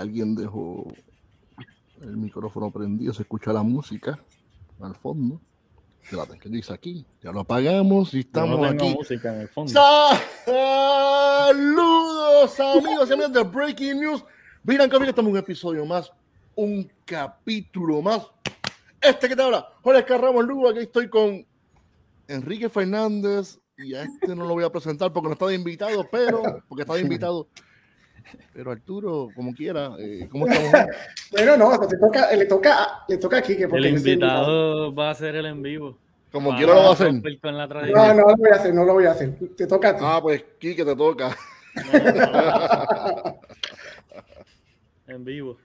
alguien dejó el micrófono prendido, se escucha la música al fondo. ¿qué dice aquí? Ya lo apagamos y estamos No aquí. música en el fondo. Saludos amigos y amigas de Breaking News. Miren que estamos en un episodio más, un capítulo más. Este que te habla, Jorge Carramos Lugo, aquí estoy con Enrique Fernández y a este no lo voy a presentar porque no está de invitado, pero porque está de invitado. Pero Arturo, como quiera, eh, ¿cómo estamos? Bueno, no, te toca, le toca, le toca a Kike. porque El invitado va a ser el en vivo. Como quiera lo va a hacer. romper Con la No, no lo voy a hacer, no lo voy a hacer. Te toca a ti. Ah, pues Kike te toca. En vivo.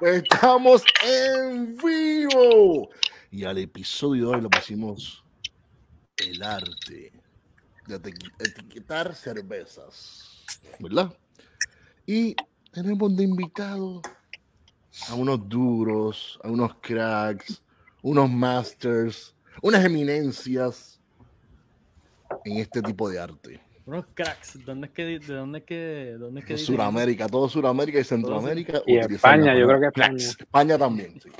Pues estamos en vivo. Y al episodio de hoy le pusimos el arte de eti- etiquetar cervezas, ¿verdad? Y tenemos de invitado a unos duros, a unos cracks, unos masters, unas eminencias en este tipo de arte. Unos cracks. ¿Dónde es que, ¿De dónde es que, dónde es que? Sudamérica, todo Sudamérica y Centroamérica. Y España, yo creo que España. cracks. España también, sí.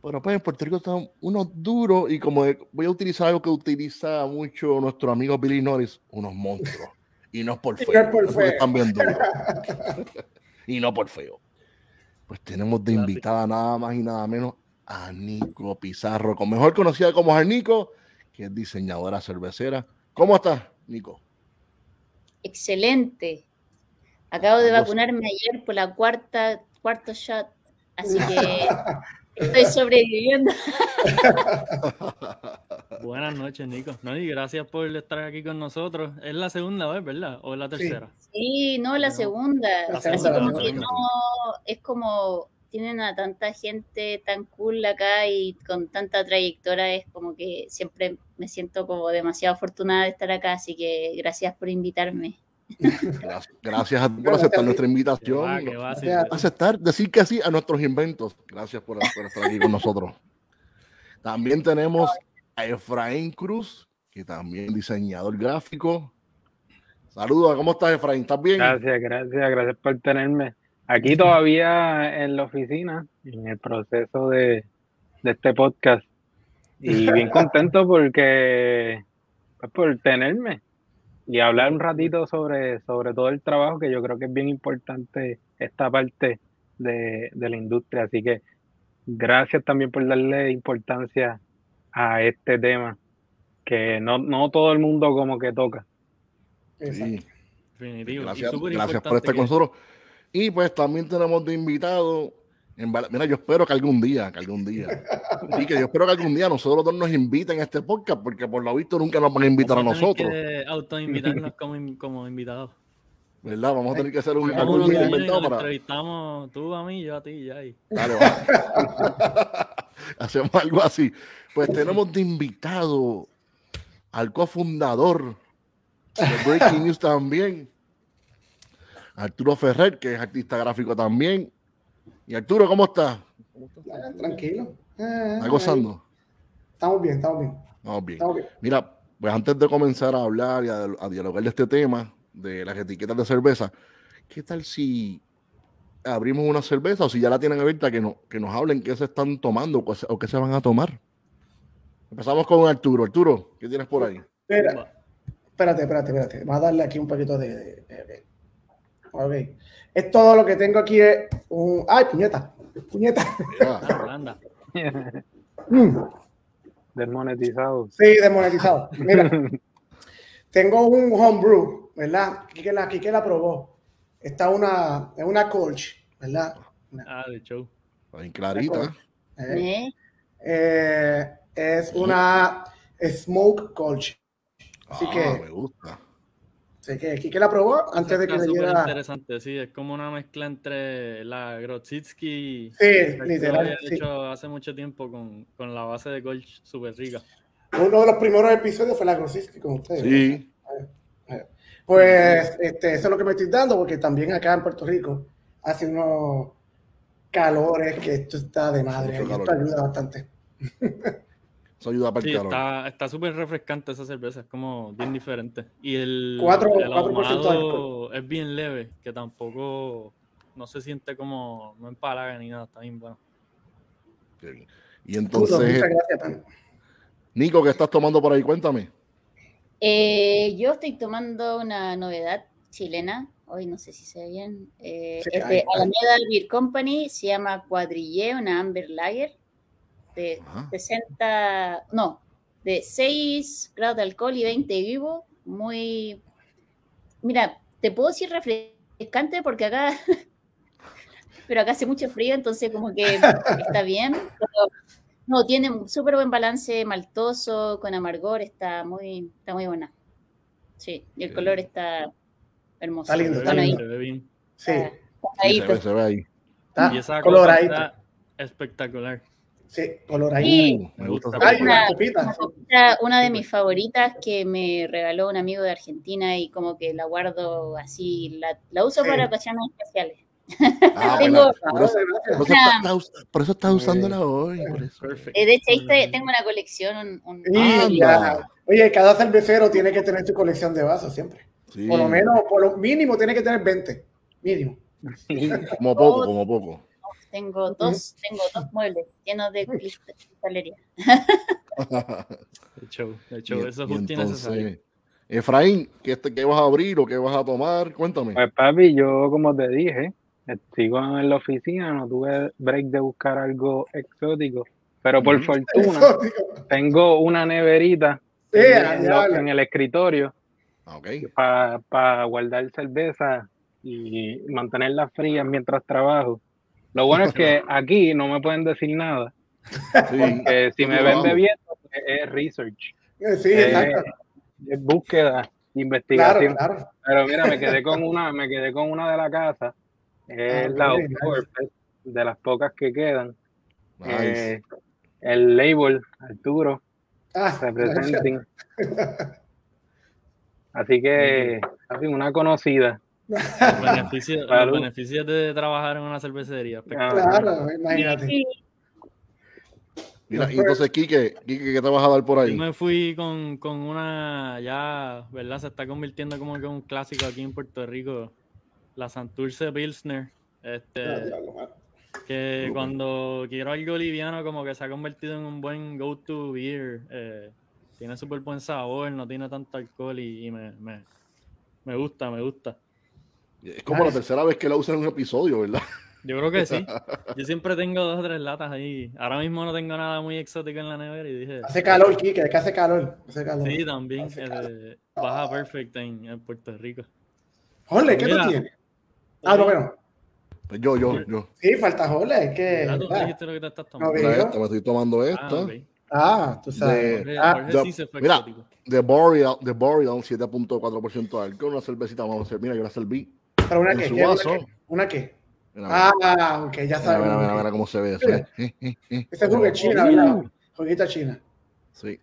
Bueno, pues en Puerto Rico están unos duros y como voy a utilizar algo que utiliza mucho nuestro amigo Billy Norris, unos monstruos. Y no es por Y no feo. es por feo. están bien y no por feo. Pues tenemos de invitada nada más y nada menos a Nico Pizarro, con mejor conocida como Jarnico, que es diseñadora cervecera. ¿Cómo estás, Nico? Excelente. Acabo de vacunarme ayer por la cuarta, cuarto shot, así que estoy sobreviviendo. Buenas noches, Nico. No, y gracias por estar aquí con nosotros. Es la segunda vez, ¿verdad? ¿O es la tercera? Sí, no, la No. segunda. La Así segunda, como que no, es como tienen a tanta gente tan cool acá y con tanta trayectoria, es como que siempre me siento como demasiado afortunada de estar acá, así que gracias por invitarme. Gracias, gracias a ti por aceptar nuestra Que invitación. va, que va, sí, aceptar, decir que sí a nuestros inventos. Gracias por, por estar aquí con nosotros. También tenemos a Efraín Cruz, que también es diseñador gráfico. Saludos, ¿cómo estás, Efraín? ¿Estás bien? Gracias, gracias, gracias por tenerme. Aquí todavía en la oficina, en el proceso de, de este podcast. Y bien contento porque, pues, por tenerme y hablar un ratito sobre, sobre todo el trabajo, que yo creo que es bien importante esta parte de, de la industria. Así que gracias también por darle importancia a este tema, que no, no todo el mundo como que toca. Sí, Definitivo. Gracias, por estar que- con nosotros. Y pues también tenemos de invitado. en Mira, yo espero que algún día, que algún día, y que yo espero que algún día nosotros dos nos inviten a este podcast, porque por lo visto nunca nos van a invitar a Vamos tener nosotros, que autoinvitarnos como, como invitados. ¿verdad? Vamos a tener que hacer un, algún día inventado para, entrevistamos tú a mí, yo a ti, ya ahí. Dale, va. Hacemos algo así. Pues tenemos de invitado al cofundador de Breaking News también, Arturo Ferrer, que es artista gráfico también. Y Arturo, ¿cómo estás? Ah, Tranquilo. Ah, ¿Estás gozando? Estamos bien, estamos bien. Estamos bien. Mira, pues antes de comenzar a hablar y a, a dialogar de este tema, de las etiquetas de cerveza, ¿qué tal si abrimos una cerveza o si ya la tienen abierta, que, no, que nos hablen qué se están tomando o qué- o qué se van a tomar? Empezamos con Arturo. Arturo, ¿qué tienes por ahí? Espera, espérate, espérate, espérate. Vamos a darle aquí un poquito de, de- de- Ok. Es todo lo que tengo aquí es un. ¡Ay, puñeta! ¡Puñeta! Mm, Desmonetizado. Sí, desmonetizado. Mira, tengo un homebrew, ¿verdad? Quique la, Quique la probó. Está una, es una colch, ¿verdad? Ah, de show. está bien clarita. Eh, ¿Eh? eh, es una smoke colch. Así Ah, que- me gusta. Así que Quique la probó antes de que le diera. interesante, sí, es como una mezcla entre la Grodzitsky Sí, literal. había sí. hecho hace mucho tiempo con, con la base de Golch súper rica. Uno de los primeros episodios fue la Grossinski con ustedes. Sí, Pues este, eso es lo que me estoy dando, porque también acá en Puerto Rico hace unos calores que esto está de madre. Mucho y esto ayuda bastante. Eso ayuda para el Sí, calor. está está súper refrescante esa cerveza, es como bien diferente. Y el, Cuatro- el cuatro por ciento de ahumado es bien leve, que tampoco no se siente como, no empalaga ni nada, está bien bueno. Y entonces, muchas gracias. Nico, ¿qué estás tomando por ahí? Cuéntame. Eh, yo estoy tomando una novedad chilena. Hoy no sé si se ve bien. Eh, Sí, es de. Alameda Beer Company. Se llama Cuadrille, una Amber Lager de Ajá. 60, no, de 6 grados de alcohol y 20 vivo. Muy, mira, te puedo decir refrescante porque acá, pero acá hace mucho frío, entonces como que está bien. Pero, no, tiene un súper buen balance maltoso, con amargor, está muy, está muy buena. Sí, y el color está hermoso. Está lindo, está ahí se ve bien. Sí, ahí, se, ve, pues. se ve ahí. está Y esa copa coloradito. está espectacular. Sí, coloradito. Sí. Me gusta Ay, una- una copita. Una copita, una de mis favoritas que me regaló un amigo de Argentina y como que la guardo así, la, la uso Sí. para ocasiones especiales. Ah, Tengo- por, eso, Gracias. por eso Una- está- está- por eso estás usándola hoy. Por eso. Perfect. Eh, de hecho, ahí te- tengo una colección, un, un-. Oye, cada cervecero tiene que tener su colección de vasos siempre. Sí, Por lo menos, por lo mínimo, tiene que tener 20. Mínimo. como poco, como poco. tengo dos, tengo dos muebles llenos de cristalería. El show, el show, Y- eso es justo necesario. entonces, Efraín, ¿qué, este- ¿qué vas a abrir o qué vas a tomar? Cuéntame. Pues papi, yo como te dije, sigo en la oficina, no tuve break de buscar algo exótico, pero por fortuna Exótico. tengo una neverita Sí, en, lo- en el escritorio Ah, ok. para guardar cerveza y mantenerla fría mientras trabajo. Lo bueno es que aquí no me pueden decir nada, Sí. que si me ven bebiendo pues, es research, Sí, Eh, exacto. es búsqueda, Claro, investigación. claro. Pero mira, me quedé con una, me quedé con una de la casa. Es Ah, la de las pocas que quedan. Nice. Eh, el label, Arturo, Ah, representing. Así que, así una conocida. Los beneficios, los Salud. beneficios de trabajar en una cervecería. Ah, Claro, imagínate. Sí, Mira, y entonces, Quique, Quique, ¿qué te vas a dar por Yo ahí? me fui con, con una, ya, ¿verdad? Se está convirtiendo como que un clásico aquí en Puerto Rico, la Santurce Pilsner. Este, que cuando quiero algo liviano, como que se ha convertido en un buen go-to beer. eh, tiene súper buen sabor, no tiene tanto alcohol y, y me, me, me gusta, me gusta. Es como la tercera vez que la usan en un episodio, ¿verdad? Yo creo que sí. Yo siempre tengo dos o tres latas ahí. Ahora mismo no tengo nada muy exótico en la nevera y dije. Hace calor, Kike, es que hace calor. Hace calor. Sí, también. Hace eh, calor. baja perfect en, en Puerto Rico. Jorge, ¿qué Mira. tú tienes? Ah, no, bueno. Pues yo, yo, yo. Sí, falta Jorge, es que. Ah, tú dijiste lo que te estás No, tomando. Mira esta, me estoy tomando Ah, esta. Ah, tú sabes. Jorge, Ah, Jorge sí se fue mira. The Boreal, The Boreal 7.4% de alcohol, una cervecita, vamos a hacer. Mira, yo la serví pero una en que, su ¿qué? Una que, una que. Mira, Ah, ok, ya sabes. mira, mira, mira cómo se ve eso. eh, eh, eh, eh. Jugo es china, ¿verdad? Juguita china. Sí.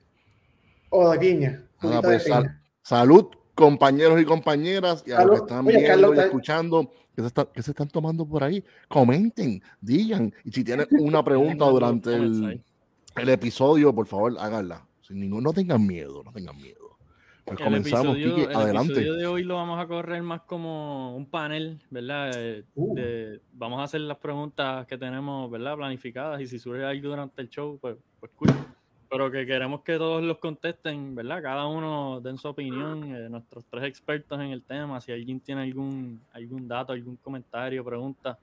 O de piña. Ah, Juguita pues, de sal- piña. salud, compañeros y compañeras, y a los que están Oye, viendo Carlos, y escuchando, que se, está- que se están tomando por ahí, comenten, digan. Y si tienen una pregunta durante el. El episodio, por favor, háganla. Sin ningún, no tengan miedo, no tengan miedo. Pues El comenzamos, episodio, Kike, el adelante. episodio de hoy lo vamos a correr más como un panel, ¿verdad? Eh, Uh. de- vamos a hacer las preguntas que tenemos, ¿verdad? Planificadas y si surge algo durante el show, pues, pues cool. Pero que queremos que todos los contesten, ¿verdad? Cada uno den su opinión, eh, nuestros tres expertos en el tema, si alguien tiene algún, algún dato, algún comentario, pregunta,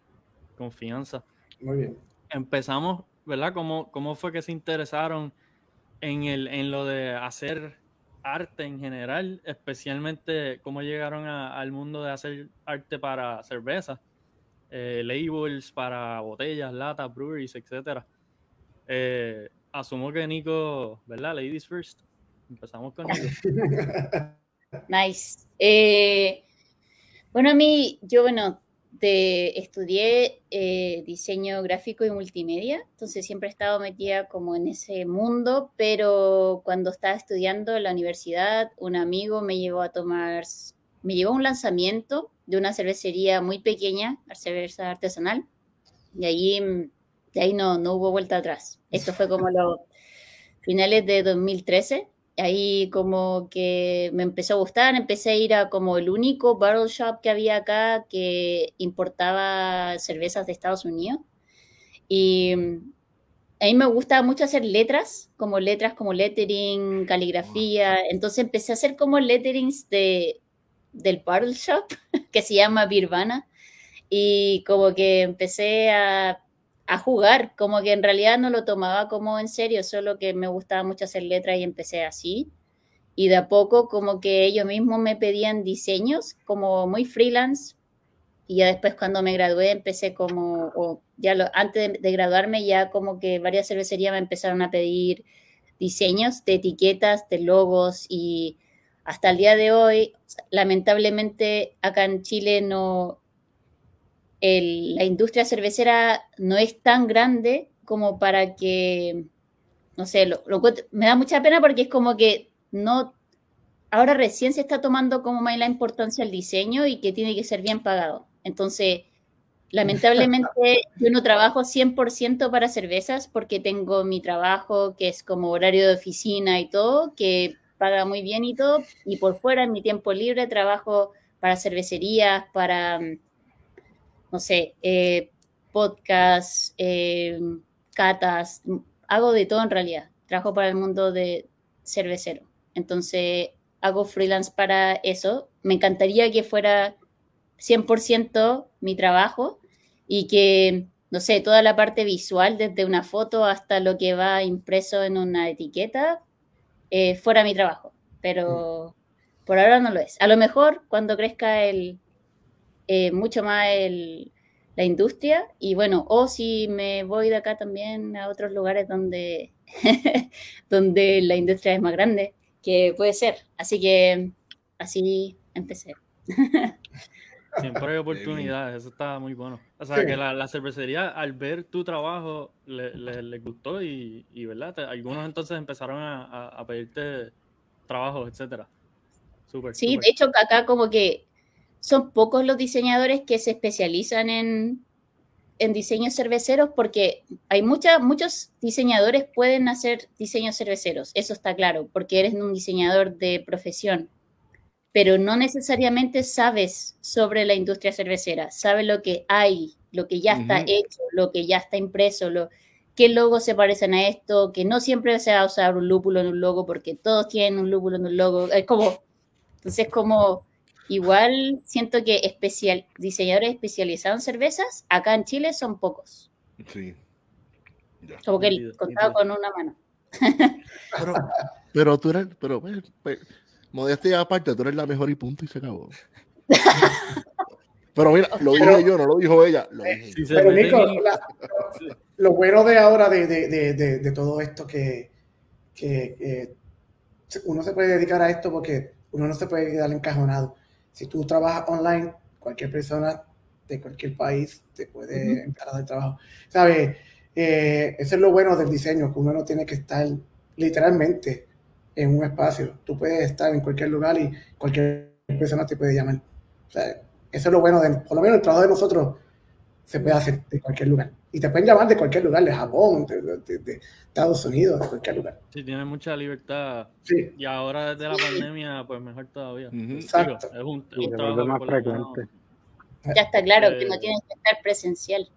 confianza Muy bien. empezamos, ¿verdad? ¿Cómo, cómo fue que se interesaron en, el, en lo de hacer arte en general? Especialmente cómo llegaron a- al mundo de hacer arte para cerveza, eh, labels para botellas, latas, breweries, etc. asumo que Nico, ¿verdad? Ladies first. Empezamos con Nico. Nice. Eh, bueno, a mí, yo, bueno, de, estudié eh, diseño gráfico y multimedia, entonces siempre he estado metida como en ese mundo, pero cuando estaba estudiando en la universidad, un amigo me llevó a tomar, me llevó a un lanzamiento de una cervecería muy pequeña, cerveza artesanal, y ahí, de ahí no, no hubo vuelta atrás. Esto fue como lo, finales de 2013. Ahí como que me empezó a gustar, empecé a ir a como el único barrel shop que había acá que importaba cervezas de Estados Unidos. Y mm, a mí me gusta mucho hacer letras, como letras como lettering, caligrafía. Entonces empecé a hacer como letterings de, del barrel shop que se llama Birvana. Y como que empecé a a jugar, como que en realidad no lo tomaba como en serio, solo que me gustaba mucho hacer letras y empecé así. Y de a poco como que ellos mismos me pedían diseños como muy freelance. Y ya después cuando me gradué empecé como, ya antes de, graduarme ya como que varias cervecerías me empezaron a pedir diseños de etiquetas, de logos y hasta el día de hoy, lamentablemente acá en Chile no, la industria cervecera no es tan grande como para que, no sé, me da mucha pena porque es como que no, ahora recién se está tomando como más la importancia el diseño y que tiene que ser bien pagado. Entonces, lamentablemente yo no trabajo 100% para cervezas porque tengo mi trabajo que es como horario de oficina y todo, que paga muy bien y todo, y por fuera en mi tiempo libre trabajo para cervecerías, para no sé, eh, podcasts, eh, catas, hago de todo en realidad. Trabajo para el mundo de cervecero. Entonces, hago freelance para eso. Me encantaría que fuera 100% mi trabajo y que, no sé, toda la parte visual, desde una foto hasta lo que va impreso en una etiqueta, eh, fuera mi trabajo. Pero por ahora no lo es. A lo mejor cuando crezca el, eh, mucho más la industria y bueno, o si me voy de acá también a otros lugares donde, donde la industria es más grande, que puede ser. Así que así empecé. Siempre hay oportunidades, eso está muy bueno. O sea, que la, cervecería al ver tu trabajo le, gustó y, ¿verdad? algunos entonces empezaron a, pedirte trabajo, etcétera. Super, sí, de hecho acá como que son pocos los diseñadores que se especializan en, en diseños cerveceros porque hay mucha, muchos diseñadores pueden hacer diseños cerveceros, eso está claro, porque eres un diseñador de profesión, pero no necesariamente sabes sobre la industria cervecera, sabes lo que hay, lo que ya está hecho, lo que ya está impreso, lo, qué logos se parecen a esto, que no siempre se va a usar un lúpulo en un logo porque todos tienen un lúpulo en un logo, es como, entonces como Igual siento que especial, diseñadores especializados en cervezas, acá en Chile son pocos. Sí. Como que contado con una mano. Pero, pero tú eres, pero, pues, pues, modestia aparte, tú eres la mejor y punto y se acabó. Pero mira, lo dije yo, no lo dijo ella. Lo, pero Nico, lo bueno de ahora de, de, de, de todo esto que, que eh, uno se puede dedicar a esto porque uno no se puede quedar encajonado. Si tú trabajas online, cualquier persona de cualquier país te puede encargar del trabajo. ¿Sabes? Eh, eso es lo bueno del diseño, que uno no tiene que estar literalmente en un espacio. Tú puedes estar en cualquier lugar y cualquier persona te puede llamar. O sea, eso es lo bueno, de, por lo menos el trabajo de nosotros se puede hacer de cualquier lugar. Y te pueden llamar de cualquier lugar, de Japón, de, Estados Unidos, de cualquier lugar. Sí, tiene mucha libertad. Sí. Y ahora desde la pandemia, pues mejor todavía. Exacto. es un, trabajo más frecuente. Ya está claro que no eh, tienes que estar presencial.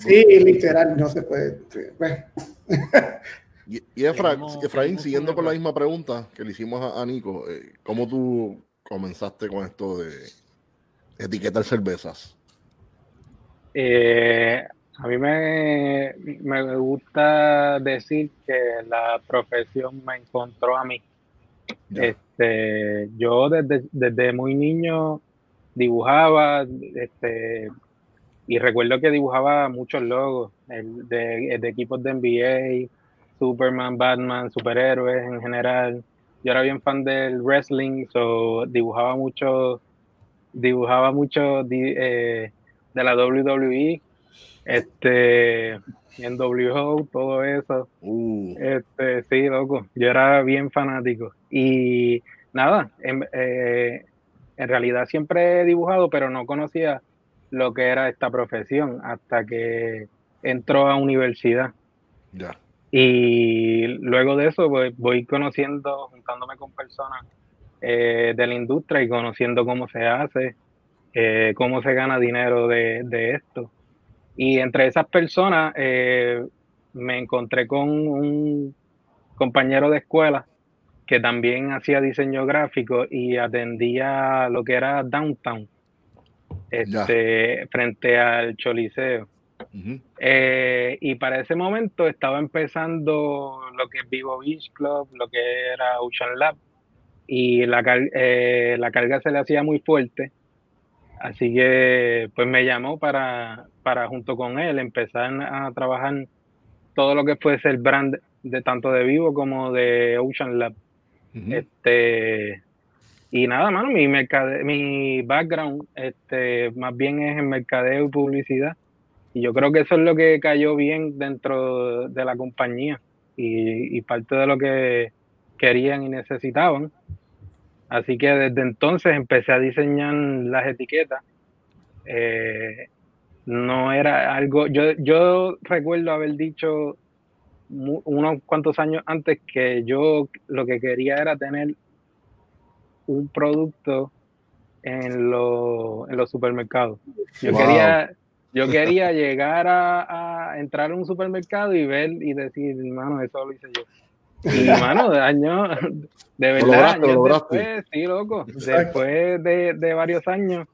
sí, literal, no se puede. y, y Efraín, siguiendo con la misma pregunta que le hicimos a, Nico, eh, ¿cómo tú comenzaste con esto de etiquetar cervezas? Eh, a mí me, me, gusta decir que la profesión me encontró a mí. Este, yo desde, desde muy niño dibujaba, este, y recuerdo que dibujaba muchos logos de, de, equipos de NBA, Superman, Batman, superhéroes en general. Yo era bien fan del wrestling, so dibujaba mucho, dibujaba mucho eh, de la WWE este, en W todo eso. Uh. Este, sí, loco, yo era bien fanático. Y nada, en, eh, en, realidad siempre he dibujado, pero no conocía lo que era esta profesión hasta que entró a universidad. Ya. Y luego de eso pues, voy conociendo, juntándome con personas eh, de la industria y conociendo cómo se hace, eh, cómo se gana dinero de, de, esto. Y entre esas personas eh, me encontré con un compañero de escuela que también hacía diseño gráfico y atendía lo que era downtown, este, frente al Choliseo. Eh, y para ese momento estaba empezando lo que es Vivo Beach Club, lo que era Ocean Lab, y la, eh, la carga se le hacía muy fuerte. Así que pues me llamó para, para junto con él empezar a trabajar todo lo que fuese el brand de tanto de Vivo como de Ocean Lab. Este y nada, mano, mi mi background este más bien es en mercadeo y publicidad. Y yo creo que eso es lo que cayó bien dentro de la compañía y, parte de lo que querían y necesitaban. Así que desde entonces empecé a diseñar las etiquetas. Eh, no era algo, yo, yo recuerdo haber dicho unos cuantos años antes que yo lo que quería era tener un producto en, en los supermercados. Yo quería yo quería llegar a, entrar a un supermercado y ver y decir, hermano, eso lo hice yo. Y, hermano, de años, de verdad, después, sí, loco, después de, varios años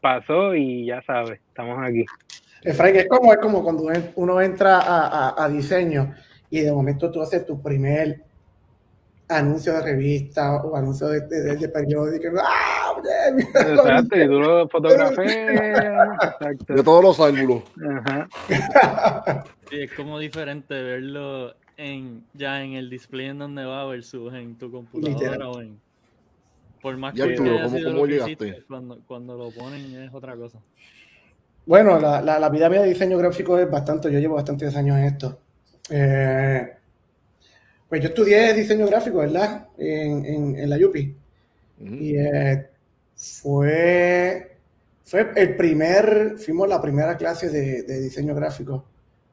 pasó y ya sabes, estamos aquí. Frank, es como, es como cuando uno entra a, a diseño y de momento tú haces tu primer anuncio de revista o anuncio de, de, de periódico. ¡Ah, Exacto, y tú lo fotografías. De todos los ángulos. Sí, es como diferente verlo en, ya en el display en donde va versus en tu computadora o en. Por más que Arturo, ¿cómo, cómo llegaste? cuando, cuando lo ponen es otra cosa. Bueno, la, la, la vida mía de diseño gráfico es bastante, yo llevo bastantes años en esto. Eh, pues yo estudié diseño gráfico, ¿verdad? En, en, en la UPI. Y eh, fue, fue el primer, fuimos la primera clase de, de diseño gráfico,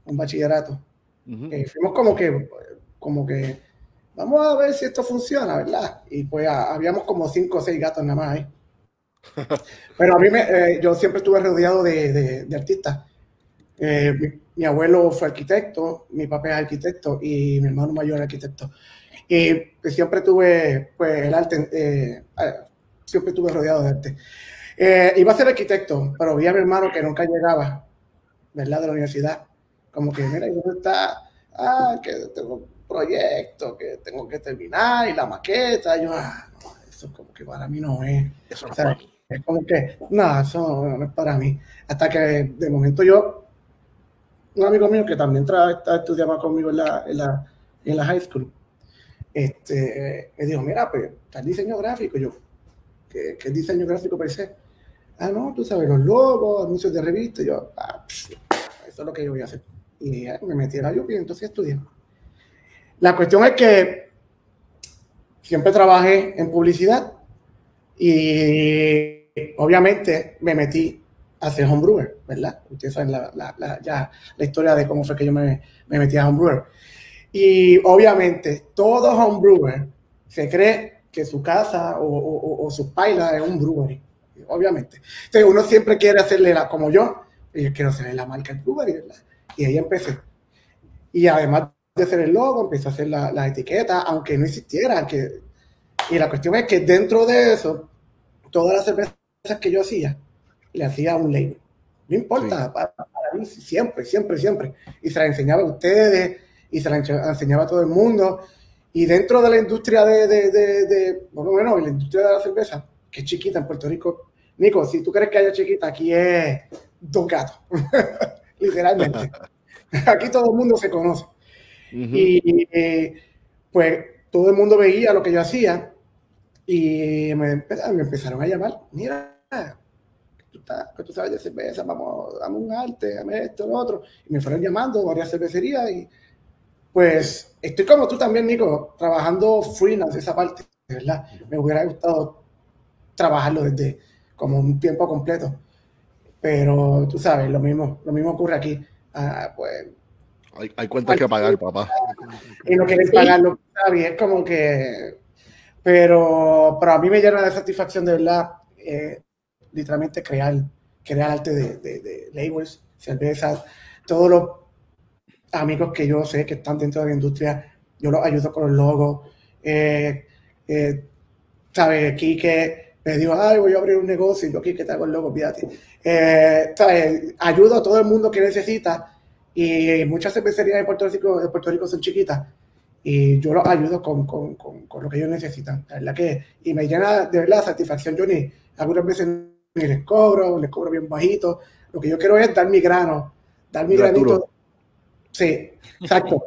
un bachillerato. Eh, fuimos como que, como que, vamos a ver si esto funciona, ¿verdad? Y pues habíamos como cinco o seis gatos nada más ahí. Pero a mí me, eh, yo siempre estuve rodeado de, de, de artistas. Eh, mi abuelo fue arquitecto, mi papá es arquitecto y mi hermano mayor es arquitecto. Y pues, siempre tuve, pues, el arte, eh, siempre estuve rodeado de arte. Iba a ser arquitecto, pero vi a mi hermano que nunca llegaba, ¿verdad? De la universidad. Como que, mira, ¿dónde está? Ah, que tengo un proyecto que tengo que terminar y la maqueta. yo, ah, no, eso como que para mí no es. Eso no para mí. Es como que, no, eso no es para mí. Hasta que de momento yo un amigo mío que también estudiaba conmigo en la, en la, en la high school, este, me dijo, mira, pues, está el diseño gráfico. Yo, ¿qué, qué diseño gráfico per se? Ah, no, tú sabes, los logos, anuncios de revistas. Yo, ah, eso es lo que yo voy a hacer. Y me metí en la UPI y entonces estudié. La cuestión es que siempre trabajé en publicidad y obviamente me metí hacer homebrewer, ¿verdad? Ustedes saben la, la, ya la historia de cómo fue que yo me, me metí a homebrewer. Y obviamente todo homebrewer se cree que su casa o, o, o su paila es un brewery, obviamente. Entonces uno siempre quiere hacerle la, como yo, yo quiero hacerle la marca al brewery, ¿verdad? Y ahí empecé. Y además de hacer el logo, empecé a hacer la, la etiqueta, aunque no existiera. Que, y la cuestión es que dentro de eso, todas las cervezas que yo hacía, le hacía un label. No importa, para, mí siempre, siempre, siempre. Y se la enseñaba a ustedes, y se la enseñaba a todo el mundo. Y dentro de la industria de, de, de, de bueno, bueno, la industria de la cerveza, que es chiquita en Puerto Rico, Nico, si tú crees que haya chiquita, aquí es dos gatos, literalmente. aquí todo el mundo se conoce. Y pues todo el mundo veía lo que yo hacía y me, me empezaron a llamar, mira, que tú sabes de cerveza, vamos, dame un arte, dame esto, lo otro. Y me fueron llamando varias cervecerías y pues estoy como tú también, Nico, trabajando freelance esa parte, ¿verdad? Me hubiera gustado trabajarlo desde como un tiempo completo. Pero tú sabes, lo mismo, lo mismo ocurre aquí. Ah, pues Hay, hay cuentas que pagar, papá. Y no quieren pagarlo, está bien, es como que. Pero, pero a mí me llena de satisfacción de verdad, eh, literalmente crear, crear arte de, de, de labels, cervezas, todos los amigos que yo sé que están dentro de la industria, yo los ayudo con los logos. Eh, eh, ¿Sabes? Quique me dijo, ay, voy a abrir un negocio, y yo, Quique, te hago el logo, fíjate. Eh. Ayudo a todo el mundo que necesita y muchas cervecerías de Puerto Rico, de Puerto Rico son chiquitas y yo los ayudo con, con, con, con, lo que ellos necesitan. La verdad que, y me llena de verdad satisfacción. Yo ni, algunas veces ni les cobro, les cobro bien bajito. Lo que yo quiero es dar mi grano, dar mi Graturo. granito. Sí, exacto.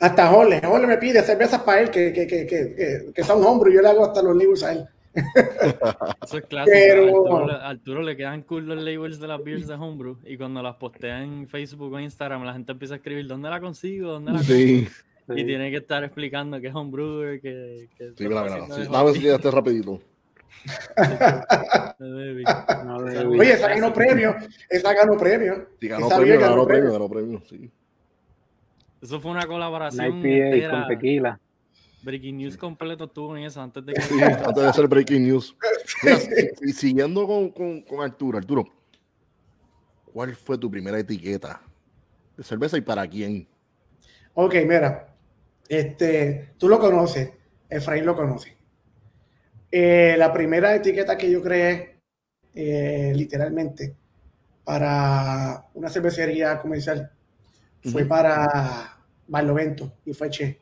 Hasta Jorge, Jorge me pide cervezas para él que, que, que, que, que son hombros y yo le hago hasta los libros a él. Eso es clásico. Pero- A Arturo, le- a Arturo le quedan cool los labels de las beers de Homebrew y cuando las postea en Facebook o Instagram la gente empieza a escribir ¿dónde la consigo? ¿Dónde la consigo? Sí, Y tiene que estar explicando que es Homebrew, que... que sí, mira, mira. está Sí, Dame este rapidito. Oye, esa ganó premio, esa ganó premio. Sí, ganó Esa premio, ganó premio, ganó premio, sí. Eso fue una Una colaboración IPA entera. con tequila. Breaking News completo estuvo en eso antes de que... Sí, antes de hacer breaking news. Mira, y siguiendo con, con, con Arturo, Arturo, ¿cuál fue tu primera etiqueta de cerveza y para quién? Ok, mira, este, tú lo conoces, Efraín lo conoce. Eh, la primera etiqueta que yo creé, eh, literalmente, para una cervecería comercial, fue para Barlovento y fue Che.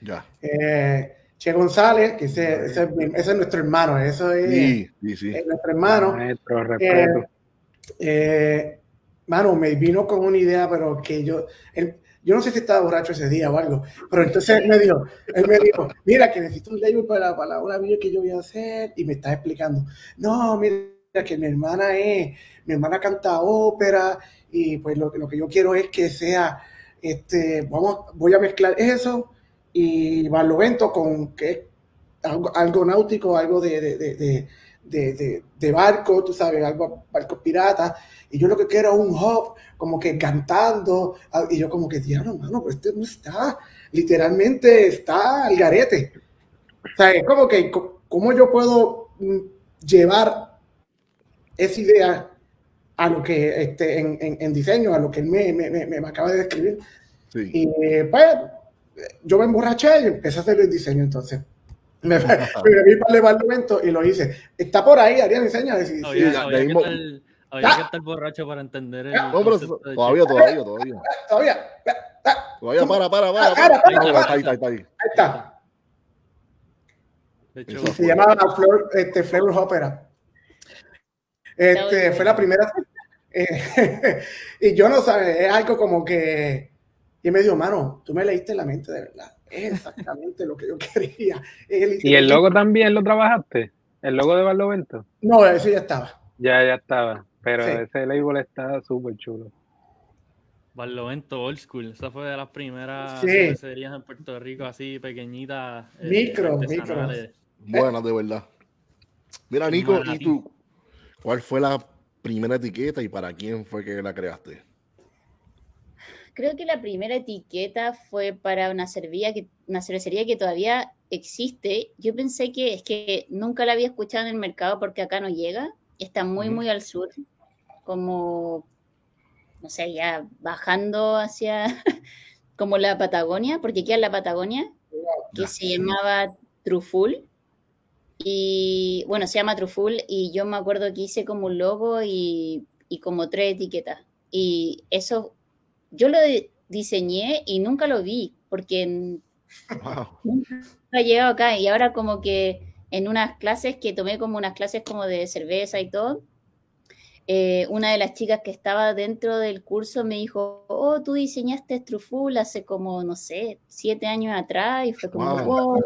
Ya. Eh, che González, que ese, ese ese es nuestro hermano, eso es, Sí, sí, sí. es nuestro hermano. Maestro, respeto. Eh, mano, me vino con una idea, pero que yo, él- yo no sé si estaba borracho ese día o algo, pero entonces él me dijo, él me dijo, mira que necesito un label para, para una video que yo voy a hacer, y me está explicando, no, mira que mi hermana es, mi hermana canta ópera, y pues lo, que- lo que yo quiero es que sea, este, vamos, voy a mezclar eso y Barlovento con que algo, algo náutico, algo de, de, de, de, barco, tú sabes, algo barco pirata, y yo lo que quiero es un hop, como que cantando, ah, y yo como que, diablo, mano, pero este no está, literalmente está al garete. O sea, es como que, ¿cómo yo puedo mm, llevar esa idea a lo que, este, en, en, en diseño, a lo que él me, me, me, me acaba de describir? sí. Y eh, pues yo me emborraché y empecé a hacer el diseño entonces. Me, vi para el departamento y lo hice. Está por ahí, Ariel, enseña. Si, ya que mismo- estar, había Ah. que estar borracho para entender el No, pero todavía, todavía, todavía. todavía. Todavía, para, para, para. Ah, para. para, para, está ahí, está ahí, está ahí. Ahí está. De hecho, Eso Y se llama Flor, este, Flavor Opera. Este, fue la primera. eh, y yo no sabía, es algo como que. Y me dijo, mano, tú me leíste la mente de verdad. Es exactamente lo que yo quería. ¿Y el logo también lo trabajaste? ¿El logo de Barlovento? No, eso ya estaba. Ya, ya estaba. Pero Sí. ese label está súper chulo. Barlovento Old School, esa fue de las primeras Sí. cervecerías en Puerto Rico, así pequeñitas. eh, Micro, artesanales. Buenas, de verdad. Mira, Nico, ¿y tú? ¿Cuál fue la primera etiqueta y para quién fue que la creaste? Creo que la primera etiqueta fue para una cervecería que, una cervecería que todavía existe. Yo pensé que es que nunca la había escuchado en el mercado porque acá no llega. Está muy, muy al sur. Como, no sé, ya bajando hacia como la Patagonia, porque queda en la Patagonia, que se llamaba Truful. Y bueno, se llama Truful y yo me acuerdo que hice como un logo y, y como tres etiquetas. Y eso yo lo diseñé y nunca lo vi, porque Wow. nunca ha llegado acá. Y ahora como que en unas clases que tomé como unas clases como de cerveza y todo, eh, una de las chicas que estaba dentro del curso me dijo, oh, tú diseñaste Truful hace como, no sé, siete años atrás, y fue como, Wow. wow.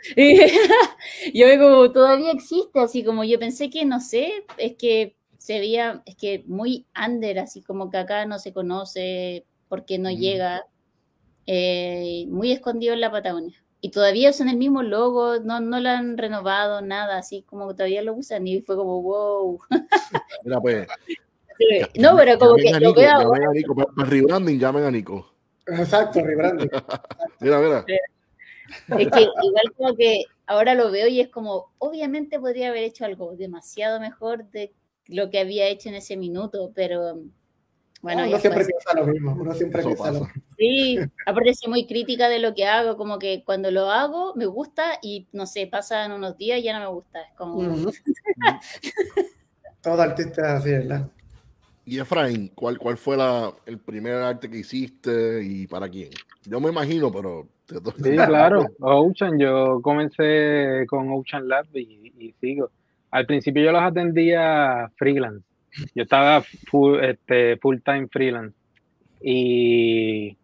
Y yo como todavía existe, así como yo pensé que, no sé, es que se veía, es que muy under, así como que acá no se conoce porque no Mm. llega, eh, muy escondido en la Patagonia. Y todavía usan el mismo logo, no, no lo han renovado, nada, así como que todavía lo usan y fue como, wow. Mira, pues, no, pero como que lo veo ahora. Llamen a Nico, para, para rebranding, llamen a Nico. Exacto, rebranding. Mira, mira. Es que igual como que ahora lo veo y es como, obviamente podría haber hecho algo demasiado mejor de lo que había hecho en ese minuto, pero bueno, uno siempre piensa lo mismo. Uno siempre piensa lo mismo. Sí, aparte soy muy crítica de lo que hago, como que cuando lo hago me gusta y no sé, pasan unos días y ya no me gusta. Es como. Todo artista es así, ¿verdad? Y Efraín, ¿cuál, cuál fue la, el primer arte que hiciste y para quién? Yo me imagino, pero te. Sí, claro. Ocean, yo comencé con Ocean Lab y, y sigo. Al principio yo los atendía freelance. Yo estaba full, este, full time freelance. Y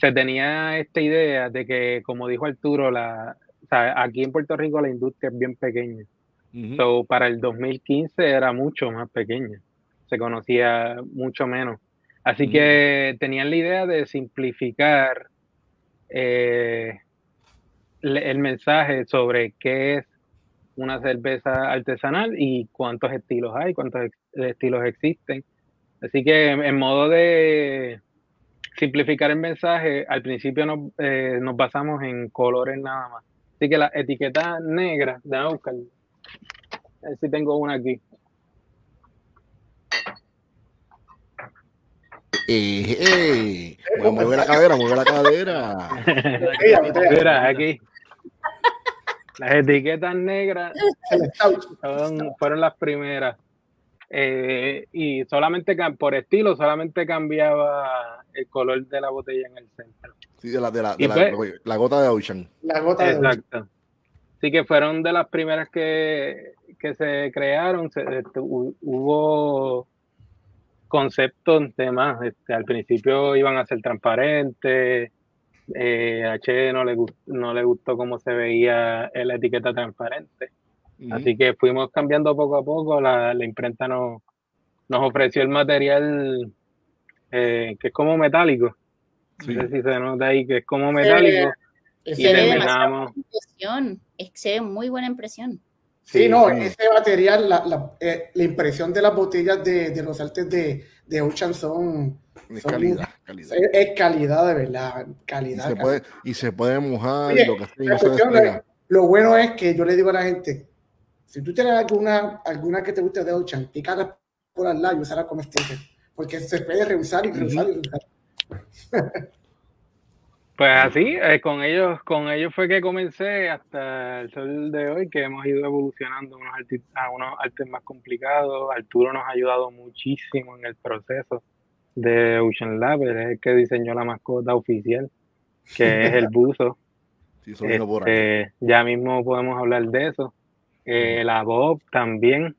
se tenía esta idea de que, como dijo Arturo, la, o sea, aquí en Puerto Rico la industria es bien pequeña. Ujú. So, para el 2015 era mucho más pequeña, se conocía mucho menos. Así que tenían la idea de simplificar eh, el mensaje sobre qué es una cerveza artesanal y cuántos estilos hay, cuántos ex- estilos existen. Así que en, modo de simplificar el mensaje, al principio nos, eh, nos basamos en colores nada más. Así que la etiqueta negra, déjame buscar. A ver si tengo una aquí. Eh, eh. Bueno, mueve la cadera, mueve la cadera. Mira, aquí. Las etiquetas negras fueron, las primeras. Eh, y solamente por estilo, solamente cambiaba el color de la botella en el centro. Sí, de la, de la, de la, fue- la gota de Ocean. La gota de Exacto. Así que fueron de las primeras que, que se crearon. Se- este, hu- hubo conceptos de más. Este, al principio iban a ser transparentes. Eh, a Che no le, no le gustó cómo se veía la etiqueta transparente. Así que fuimos cambiando poco a poco. La, la imprenta nos, nos ofreció el material eh, que es como metálico. Sí. No sé si se nota ahí que es como metálico. Ese- Y Se ve terminamos. impresión, es que se ve muy buena impresión. Sí, Sí, no, sí. ese material, la, la, eh, la impresión de las botellas de, de los artes de, de Ocean son, Es son calidad, calidad. es, es calidad de verdad, Y calidad. se, calidad. puede, y se puede mojar Oye, y lo que es- lo bueno es que yo le digo a la gente, si tú tienes alguna, alguna que te guste de Ocean, pícala por al lado y usarla como sticker, porque se puede reusar y reusar y reusar. Pues así, eh, con ellos, con ellos fue que comencé hasta el sol de hoy, que hemos ido evolucionando unos, a unos artes más complicados. Arturo nos ha ayudado muchísimo en el proceso de Ocean Lab, él es el que diseñó la mascota oficial, que es el buzo. Sí, vino por. Este, ya mismo podemos hablar de eso. Eh, la Bob también.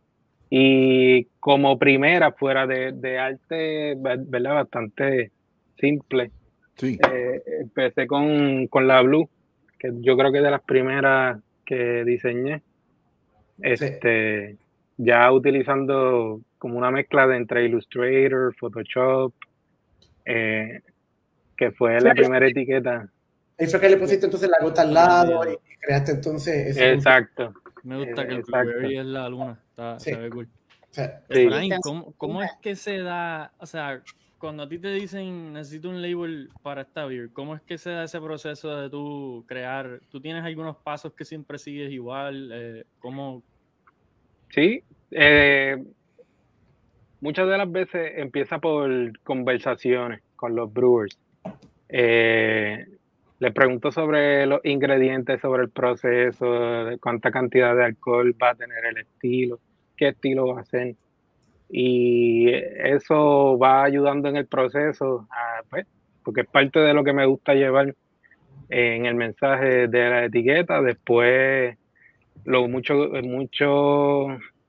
Y como primera, fuera de, de arte, ver- ¿verdad? Bastante simple. Sí. Eh, empecé con, con la Blue, que yo creo que es de las primeras que diseñé. Este, ya utilizando como una mezcla de entre Illustrator, Photoshop, eh, que fue la Sí. primera etiqueta. Ahí fue que le pusiste entonces la gota al lado y y creaste entonces ese Exacto. Me gusta que el Exacto. Blueberry es la luna. Está, Sí. Se ve cool. o sea, Sí. Efraín, Tan ¿cómo, cómo es que se da, o sea, cuando a ti te dicen necesito un label para esta beer, ¿cómo es que se da ese proceso de tú crear? ¿Tú tienes algunos pasos que siempre sigues igual? Eh, ¿Cómo? Sí, eh, muchas de las veces empieza por conversaciones con los brewers. Eh, les pregunto sobre los ingredientes, sobre el proceso, cuánta cantidad de alcohol va a tener el estilo, qué estilo va a ser. Y eso va ayudando en el proceso, a, pues, porque es parte de lo que me gusta llevar en el mensaje de la etiqueta. Después, lo mucho, mucho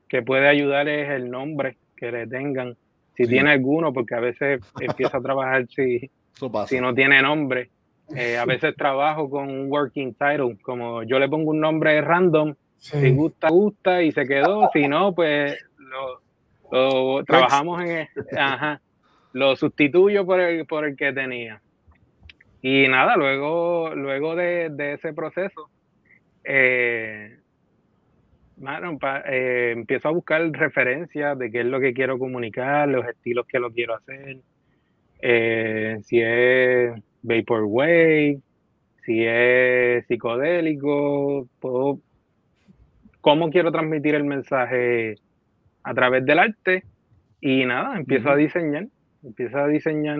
que puede ayudar es el nombre que le tengan. Si Sí. tiene alguno, porque a veces empieza a trabajar si, si no tiene nombre. Eh, a veces trabajo con un working title, como yo le pongo un nombre random, si gusta, gusta y se quedó, si no, pues lo, trabajamos en, ajá, lo sustituyo por el, por el que tenía. Y nada, luego, luego de, de ese proceso, eh, Bueno, eh, empiezo a buscar referencias de qué es lo que quiero comunicar, los estilos que lo quiero hacer, eh, si es Vaporwave, si es psicodélico, cómo quiero transmitir el mensaje a través del arte y nada, empiezo a diseñar, empiezo a diseñar,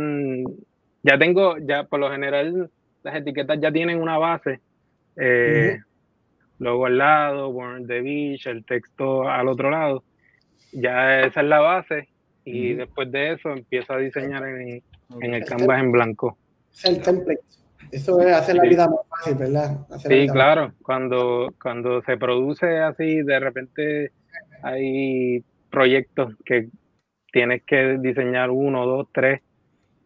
ya tengo, ya por lo general las etiquetas ya tienen una base, eh, luego al lado, Born the Beach, el texto al otro lado, ya esa es la base y después de eso empiezo a diseñar en, el canvas en blanco. Es el template. Eso es hacer la vida más fácil, ¿verdad? sí, claro. Cuando, cuando se produce así, de repente hay proyectos que tienes que diseñar uno, dos, tres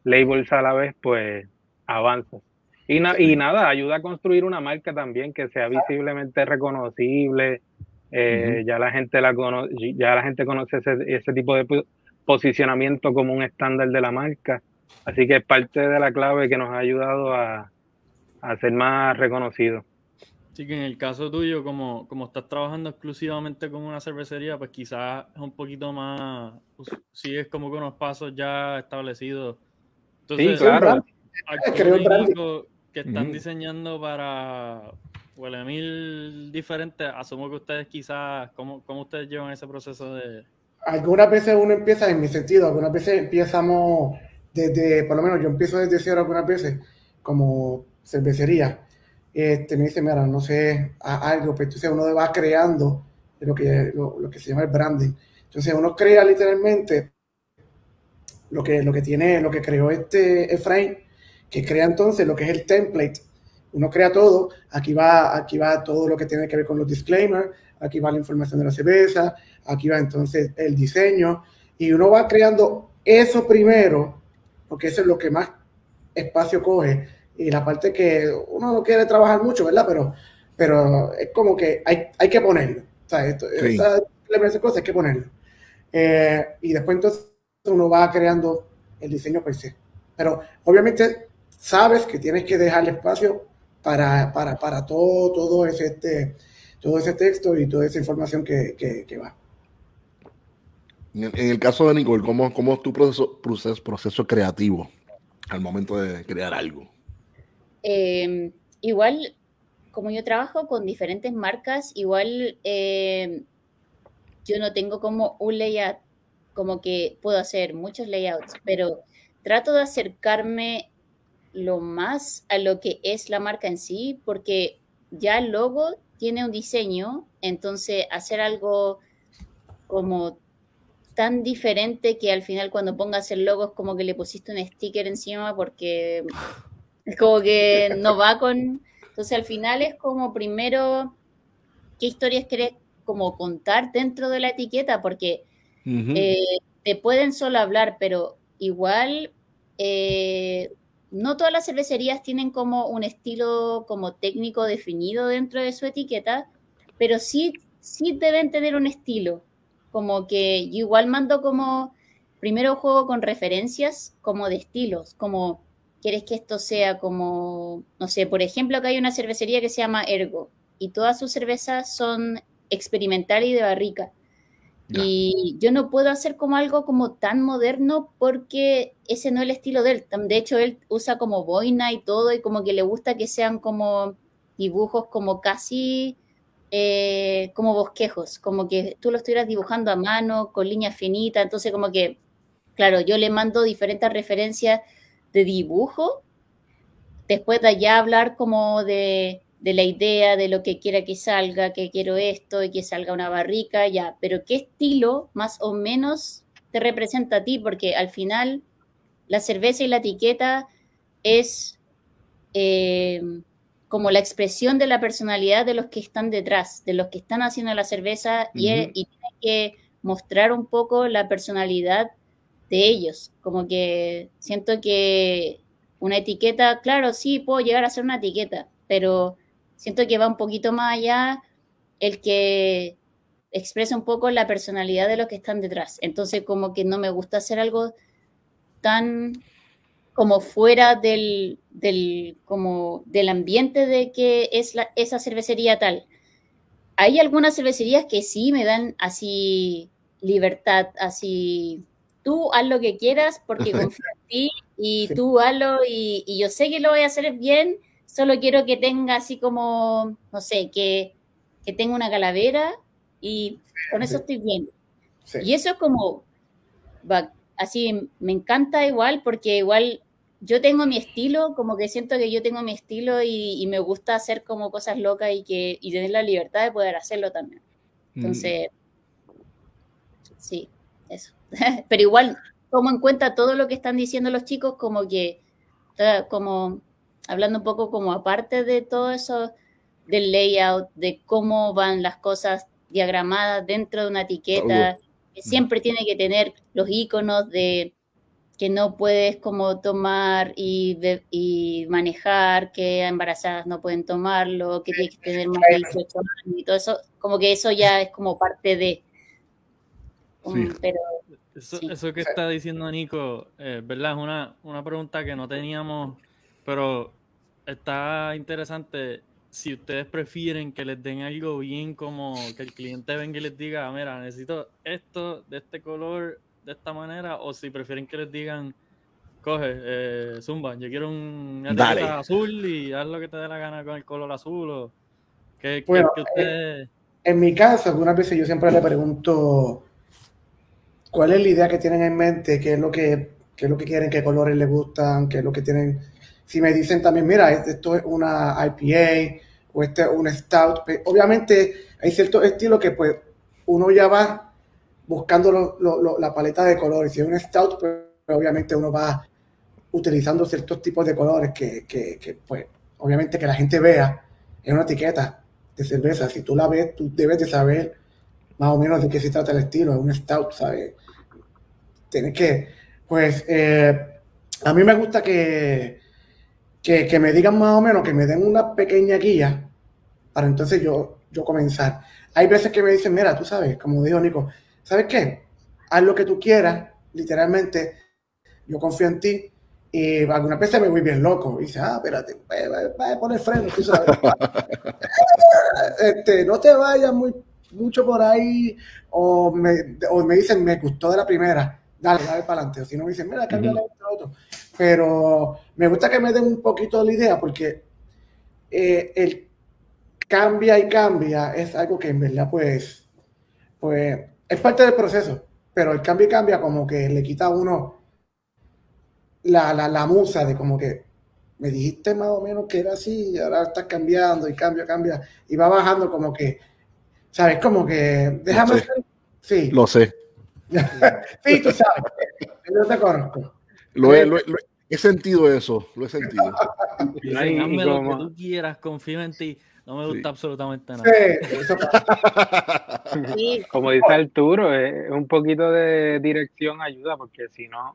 labels a la vez, pues avanzas. Y, y nada, ayuda a construir una marca también que sea visiblemente reconocible. Eh, ya la gente la conoce, ya la gente conoce ese, ese tipo de posicionamiento como un estándar de la marca. Así que es parte de la clave que nos ha ayudado a, a ser más reconocido. Sí, que en el caso tuyo, como, como estás trabajando exclusivamente con una cervecería, pues quizás es un poquito más, pues, sigues como con unos pasos ya establecidos. Entonces, sí, claro. que están diseñando para huele mil diferentes, asumo que ustedes quizás, ¿cómo, ¿cómo ustedes llevan ese proceso de...? Algunas veces uno empieza, en mi sentido, algunas veces empezamos desde, por lo menos yo empiezo desde cero algunas veces, como cervecería este, me dice, mira, no sé, algo, pero entonces uno va creando lo que, lo, que se llama el branding. Entonces uno crea literalmente lo que, lo que tiene, lo que creó este Efraín, que crea entonces lo que es el template. Uno crea todo, aquí va, aquí va todo lo que tiene que ver con los disclaimers, aquí va la información de la cerveza, aquí va entonces el diseño, y uno va creando eso primero, porque eso es lo que más espacio coge, y la parte que uno no quiere trabajar mucho, ¿verdad? Pero, pero es como que hay, hay que ponerlo. O sea, esto, sí. esa cosas hay que ponerlo. Eh, y después entonces uno va creando el diseño per se. Pero obviamente sabes que tienes que dejar espacio para, para, para todo, todo, ese, este, todo ese texto y toda esa información que, que, que va. En el caso de Nicole, ¿cómo, cómo es tu proceso, proceso, proceso creativo al momento de crear algo? Eh, igual, como yo trabajo con diferentes marcas, igual eh, yo no tengo como un layout, como que puedo hacer muchos layouts, pero trato de acercarme lo más a lo que es la marca en sí, porque ya el logo tiene un diseño, entonces hacer algo como tan diferente que al final cuando pongas el logo es como que le pusiste un sticker encima porque como que no va con... Entonces al final es como primero, ¿qué historias querés como contar dentro de la etiqueta? Porque eh, te pueden solo hablar, pero igual eh, no todas las cervecerías tienen como un estilo como técnico definido dentro de su etiqueta, pero sí, sí deben tener un estilo. Como que yo igual mando como, primero juego con referencias como de estilos, como quieres que esto sea como, no sé, por ejemplo, acá hay una cervecería que se llama Ergo y todas sus cervezas son experimental y de barrica. Y yo no puedo hacer como algo como tan moderno porque ese no es el estilo de él. De hecho, él usa como boina y todo y como que le gusta que sean como dibujos como casi eh, como bosquejos, como que tú lo estuvieras dibujando a mano, con líneas finitas. Entonces, como que, claro, yo le mando diferentes referencias de dibujo, después de allá hablar como de, la idea, de lo que quiera que salga, que quiero esto y que salga una barrica, ya, pero qué estilo más o menos te representa a ti, porque al final la cerveza y la etiqueta es eh, como la expresión de la personalidad de los que están detrás, de los que están haciendo la cerveza y, y tiene que mostrar un poco la personalidad de ellos. Como que siento que una etiqueta, claro, sí, puedo llegar a ser una etiqueta, pero siento que va un poquito más allá el que expresa un poco la personalidad de los que están detrás. Entonces, como que no me gusta hacer algo tan como fuera del, del, como del ambiente de que es esa cervecería tal. hay algunas cervecerías que sí me dan así libertad, así tú haz lo que quieras porque confío en ti y tú hazlo y, y, yo sé que lo voy a hacer bien, solo quiero que tenga así como, no sé, que, que tenga una calavera y con eso estoy bien. Y eso es como, así me encanta igual porque igual yo tengo mi estilo, como que siento que yo tengo mi estilo y, me gusta hacer como cosas locas y, que, y tener la libertad de poder hacerlo también. Mm. Entonces, sí, eso. Pero igual tomo en cuenta todo lo que están diciendo los chicos, como que, como hablando un poco como aparte de todo eso del layout, de cómo van las cosas diagramadas dentro de una etiqueta, que siempre tiene que tener los iconos de que no puedes como tomar y, y manejar, que embarazadas no pueden tomarlo, que tienes que tener más de 18 años y todo eso, como que eso ya es como parte de... pero, eso, que está diciendo Nico, eh, ¿verdad? Es una, una pregunta que no teníamos, pero está interesante si ustedes prefieren que les den algo bien como que el cliente venga y les diga, mira, necesito esto de este color de esta manera o si prefieren que les digan, coge, eh, Zumba, yo quiero un azul y haz lo que te dé la gana con el color azul o que, bueno, eh, en, mi caso, algunas veces yo siempre le pregunto cuál es la idea que tienen en mente, qué es lo que, qué es lo que quieren, qué colores les gustan, qué es lo que tienen. Si me dicen también, mira, esto es una IPA o este es un stout, pues, obviamente hay ciertos estilos que pues uno ya va buscando la paleta de colores. Si es un stout, pues obviamente uno va utilizando ciertos tipos de colores que, que, pues, obviamente que la gente vea en una etiqueta de cerveza. Si tú la ves, tú debes de saber más o menos de qué se trata el estilo. Es un stout, ¿sabes? Tienes que, pues, eh, a mí me gusta que, que, me digan más o menos, que me den una pequeña guía para entonces yo, yo comenzar. Hay veces que me dicen, mira, tú sabes, como dijo Nico, ¿sabes qué? Haz lo que tú quieras, literalmente, yo confío en ti. Y algunas veces me voy bien loco. Y dice, ah, espérate, va a poner freno, tú sabes. este, no te vayas muy, mucho por ahí. O me, o me dicen, me gustó de la primera. Dale, dale para adelante. O si no me dicen, mira, cambia uh otro. Pero me gusta que me den un poquito la idea porque eh, el cambia y cambia es algo que en verdad, pues, pues es parte del proceso, pero el cambio y cambia como que le quita a uno la, la, musa de como que me dijiste más o menos que era así, y ahora estás cambiando y cambia, cambia, y va bajando como que, ¿sabes? Como que, déjame... Sí. Lo sé. Sí, tú sabes. Yo te conozco. Lo he, lo, he sentido eso, lo he sentido. Hazme lo que tú quieras, confío en ti. No me gusta absolutamente nada. Como dice Arturo, es un poquito de dirección ayuda, porque si no,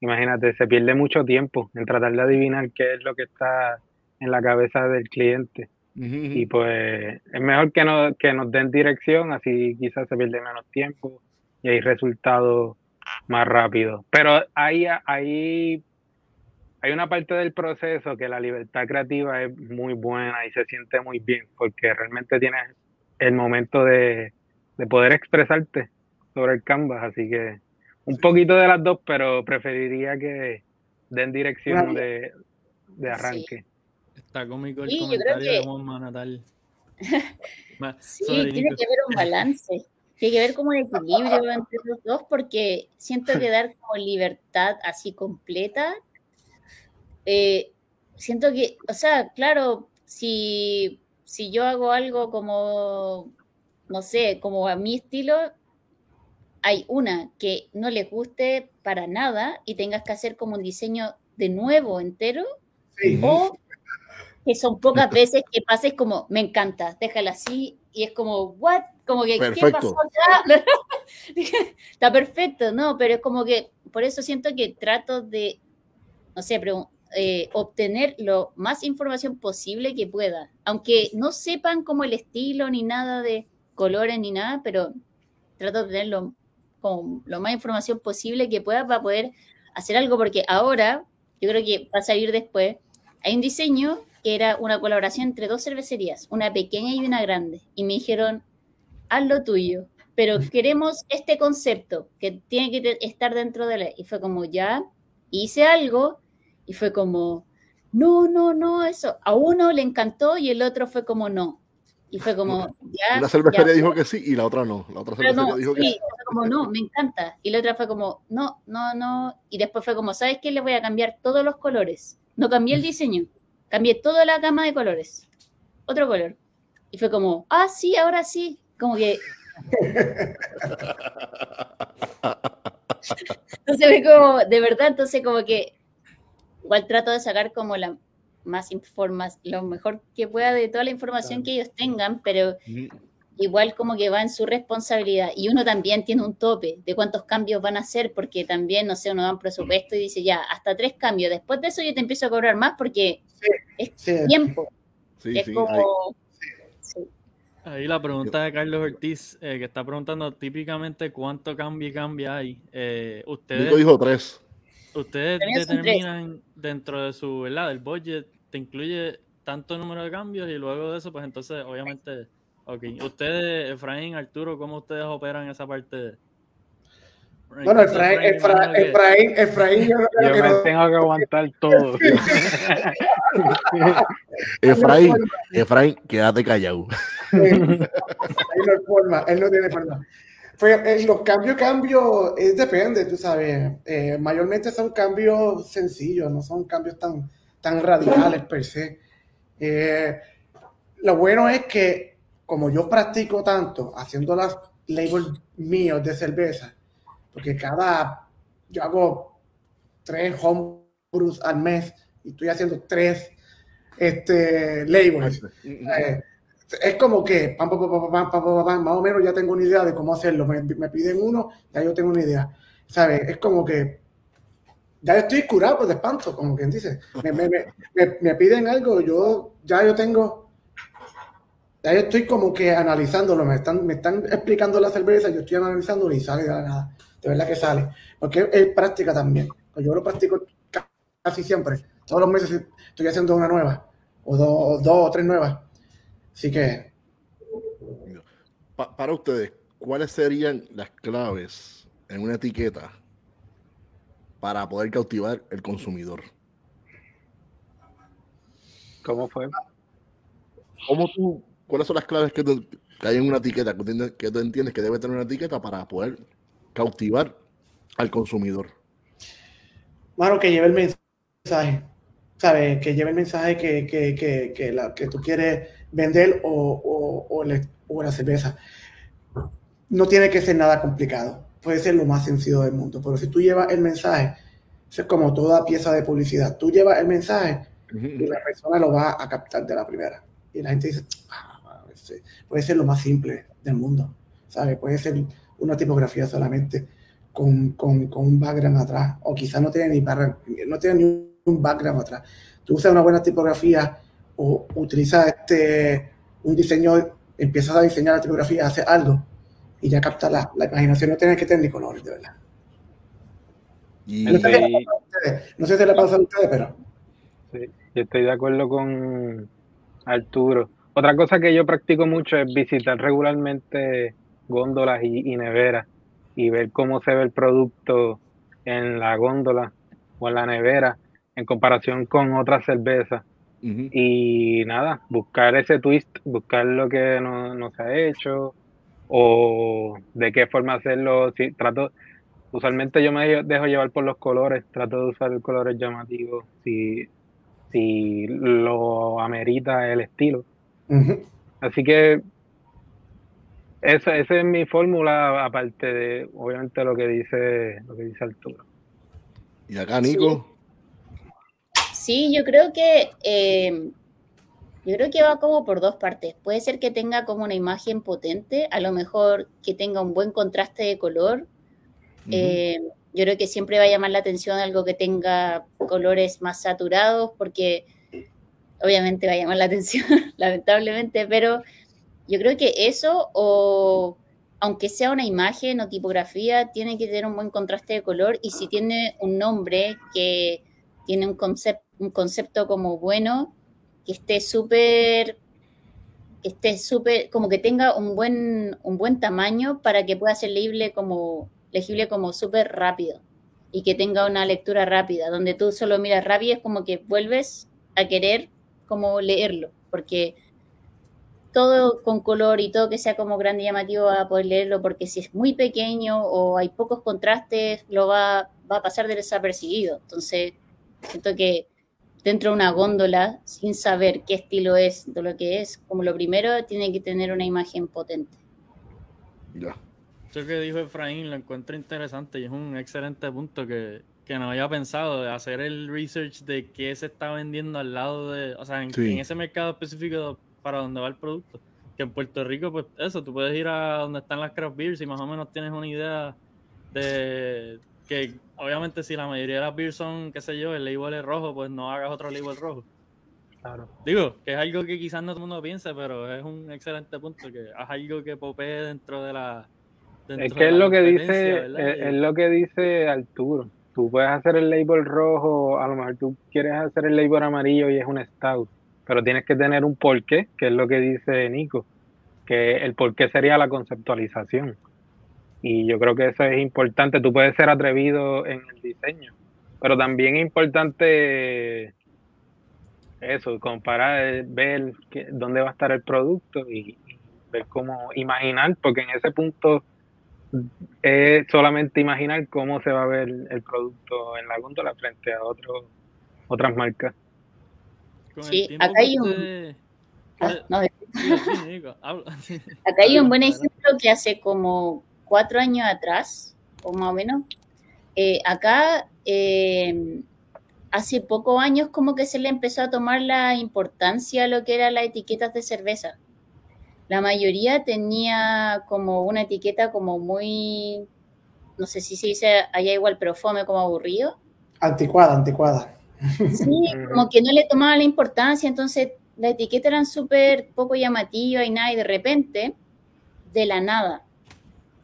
imagínate, se pierde mucho tiempo en tratar de adivinar qué es lo que está en la cabeza del cliente. Y pues es mejor que, no, que nos den dirección, así quizás se pierde menos tiempo y hay resultados más rápidos. Pero hay, hay hay una parte del proceso que la libertad creativa es muy buena y se siente muy bien porque realmente tienes el momento de, poder expresarte sobre el canvas, así que un poquito de las dos, pero preferiría que den dirección de, arranque. Está cómico el comentario de Juan Natal. sí, tiene que haber un balance. Tiene que haber como un equilibrio entre los dos porque siento que dar como libertad así completa eh, siento que, o sea, claro, si, si yo hago algo como, no sé, como a mi estilo, hay una que no les guste para nada y tengas que hacer como un diseño de nuevo entero, o que son pocas veces que pases como, me encanta, déjala así, y es como, ¿what? Como que, ¿qué pasó Está perfecto, no, pero es como que, por eso siento que trato de, no sé, eh, obtener lo más información posible que pueda, aunque no sepan como el estilo ni nada de colores ni nada, pero trato de obtener lo, con lo más información posible que pueda para poder hacer algo, porque ahora, yo creo que va a salir después, hay un diseño que era una colaboración entre dos cervecerías, una pequeña y una grande. Y me dijeron, haz lo tuyo, pero queremos este concepto que tiene que estar dentro de la... Y fue como, ya, hice algo y fue como, no, no, no, eso. A uno le encantó y el otro fue como, no. Y fue como, ya. La cervecería dijo que sí y la otra no. La otra cervecería dijo que sí. Fue como, no, me encanta. Y la otra fue como, no, no, no. Y después fue como, ¿sabes qué? Le voy a cambiar todos los colores. No cambié el diseño, cambié toda la gama de colores. Otro color. Y fue como, ah, sí, ahora sí. Como que. entonces como, de verdad, entonces como que igual trato de sacar como la más informas, lo mejor que pueda de toda la información que ellos tengan, pero igual como que va en su responsabilidad. Y uno también tiene un tope de cuántos cambios van a hacer, porque también, no sé, uno da un presupuesto y dice, ya, hasta tres cambios. Después de eso yo te empiezo a cobrar más porque es tiempo. es como... Ahí la pregunta de Carlos Ortiz, eh, que está preguntando típicamente cuánto cambio y cambia hay. Eh, ustedes, dijo tres. Ustedes determinan dentro de su, ¿verdad? Del budget, te incluye tanto número de cambios y luego de eso, pues entonces, obviamente, ok. Ustedes, Efraín, Arturo, ¿cómo ustedes operan esa parte? Bueno, Efraín, Efraín, Efraín, Efraín, yo, me tengo que aguantar todo. Efraín, Efraín, quédate callado. él no hay forma, él no tiene forma. Pues, eh, los cambios, cambios, eh, depende, tú sabes. Eh, mayormente son cambios sencillos, no son cambios tan, tan radicales per se. lo bueno es que, como yo practico tanto haciendo las labels míos de cerveza, porque cada, yo hago tres homebrews al mes y estoy haciendo tres este, labels. Eh, es como que más o menos ya tengo una idea de cómo hacerlo. Me, piden uno, ya yo tengo una idea. ¿Sabes? Es como que ya estoy curado por de espanto, como quien dice. Me, me, me, piden algo, yo ya yo tengo, ya yo estoy como que analizándolo. Me están, me están explicando la cerveza, yo estoy analizándolo y sale de la nada de verdad que sale. Porque es práctica también. Yo lo practico casi siempre. Todos los meses estoy haciendo una nueva, o dos, o tres nuevas. Así que. para ustedes, ¿cuáles serían las claves en una etiqueta para poder cautivar el consumidor? ¿Cómo fue? ¿Cómo tú, ¿Cuáles son las claves que, hay en una etiqueta que, que tú entiendes que debe tener una etiqueta para poder cautivar al consumidor? Bueno, que lleve el mensaje, ¿sabes? Que lleve el mensaje que, que, que, que, la, que tú quieres vender o, o, o, la cerveza. No tiene que ser nada complicado, puede ser lo más sencillo del mundo, pero si tú llevas el mensaje, es como toda pieza de publicidad, tú llevas el mensaje y la persona lo va a captar de la primera. Y la gente dice, ah, puede ser lo más simple del mundo, ¿sabes? Puede ser una tipografía solamente con, con, con un background atrás, o quizás no tiene ni no tiene ni un background atrás. Tú usas una buena tipografía o utilizas este, un diseño, empiezas a diseñar la tipografía, haces algo y ya capta la, la imaginación, no tienes que tener ni colores, de verdad. Y... No, sé si le pasa a ustedes, pero... Sí, yo estoy de acuerdo con Arturo. Otra cosa que yo practico mucho es visitar regularmente góndolas y, neveras y ver cómo se ve el producto en la góndola o en la nevera en comparación con otras cervezas. Y nada, buscar ese twist, buscar lo que no, se ha hecho o de qué forma hacerlo. Si, trato, usualmente yo me dejo llevar por los colores, trato de usar colores llamativos si, si lo amerita el estilo. Así que esa, esa es mi fórmula, aparte de, obviamente, lo que dice, lo que dice Arturo. ¿Y acá, Nico? Sí, yo creo que eh, yo creo que va como por dos partes. Puede ser que tenga como una imagen potente, a lo mejor que tenga un buen contraste de color. Eh, yo creo que siempre va a llamar la atención algo que tenga colores más saturados, porque obviamente va a llamar la atención, lamentablemente, pero yo creo que eso, o aunque sea una imagen o tipografía, tiene que tener un buen contraste de color y si tiene un nombre que tiene un, concepto un concepto como bueno, que esté súper que esté súper, como que tenga un buen, un buen tamaño para que pueda ser legible como, legible como súper rápido y que tenga una lectura rápida, donde tú solo miras rápido es como que vuelves a querer como leerlo, porque todo con color y todo que sea como grande y llamativo va a poder leerlo, porque si es muy pequeño o hay pocos contrastes, lo va, va a pasar desapercibido. Entonces, siento que dentro de una góndola sin saber qué estilo es de lo que es, como lo primero, tiene que tener una imagen potente. Ya. Eso que dijo Efraín lo encuentro interesante y es un excelente punto que, que no había pensado de hacer el research de qué se está vendiendo al lado de, o sea, en, Sí. en ese mercado específico para donde va el producto. Que en Puerto Rico, pues eso, tú puedes ir a donde están las craft beers y más o menos tienes una idea de que obviamente si la mayoría de las beers son, qué sé yo, el label es rojo, pues no hagas otro label rojo. Claro. Digo, que es algo que quizás no todo el mundo piensa, pero es un excelente punto, que haz algo que popee dentro de la... dentro Es de que es lo que dice, es, es lo que dice Arturo. Tú puedes hacer el label rojo, a lo mejor tú quieres hacer el label amarillo y es un stout, pero tienes que tener un porqué, que es lo que dice Nico, que el porqué sería la conceptualización. Y yo creo que eso es importante. Tú puedes ser atrevido en el diseño, pero también es importante eso, comparar, ver que- dónde va a estar el producto y, y ver cómo imaginar, porque en ese punto es solamente imaginar cómo se va a ver el producto en la góndola frente a otros otras marcas. Sí, acá hay un- Ah, no. Acá hay un buen ejemplo que hace como cuatro años atrás, o más o menos, eh, acá eh, hace pocos años como que se le empezó a tomar la importancia a lo que eran las etiquetas de cerveza. La mayoría tenía como una etiqueta como muy, no sé si se dice allá igual, pero fome, como aburrido. Anticuada, anticuada. Sí, como que no le tomaba la importancia, entonces las etiquetas eran súper poco llamativas y nada, y de repente, de la nada,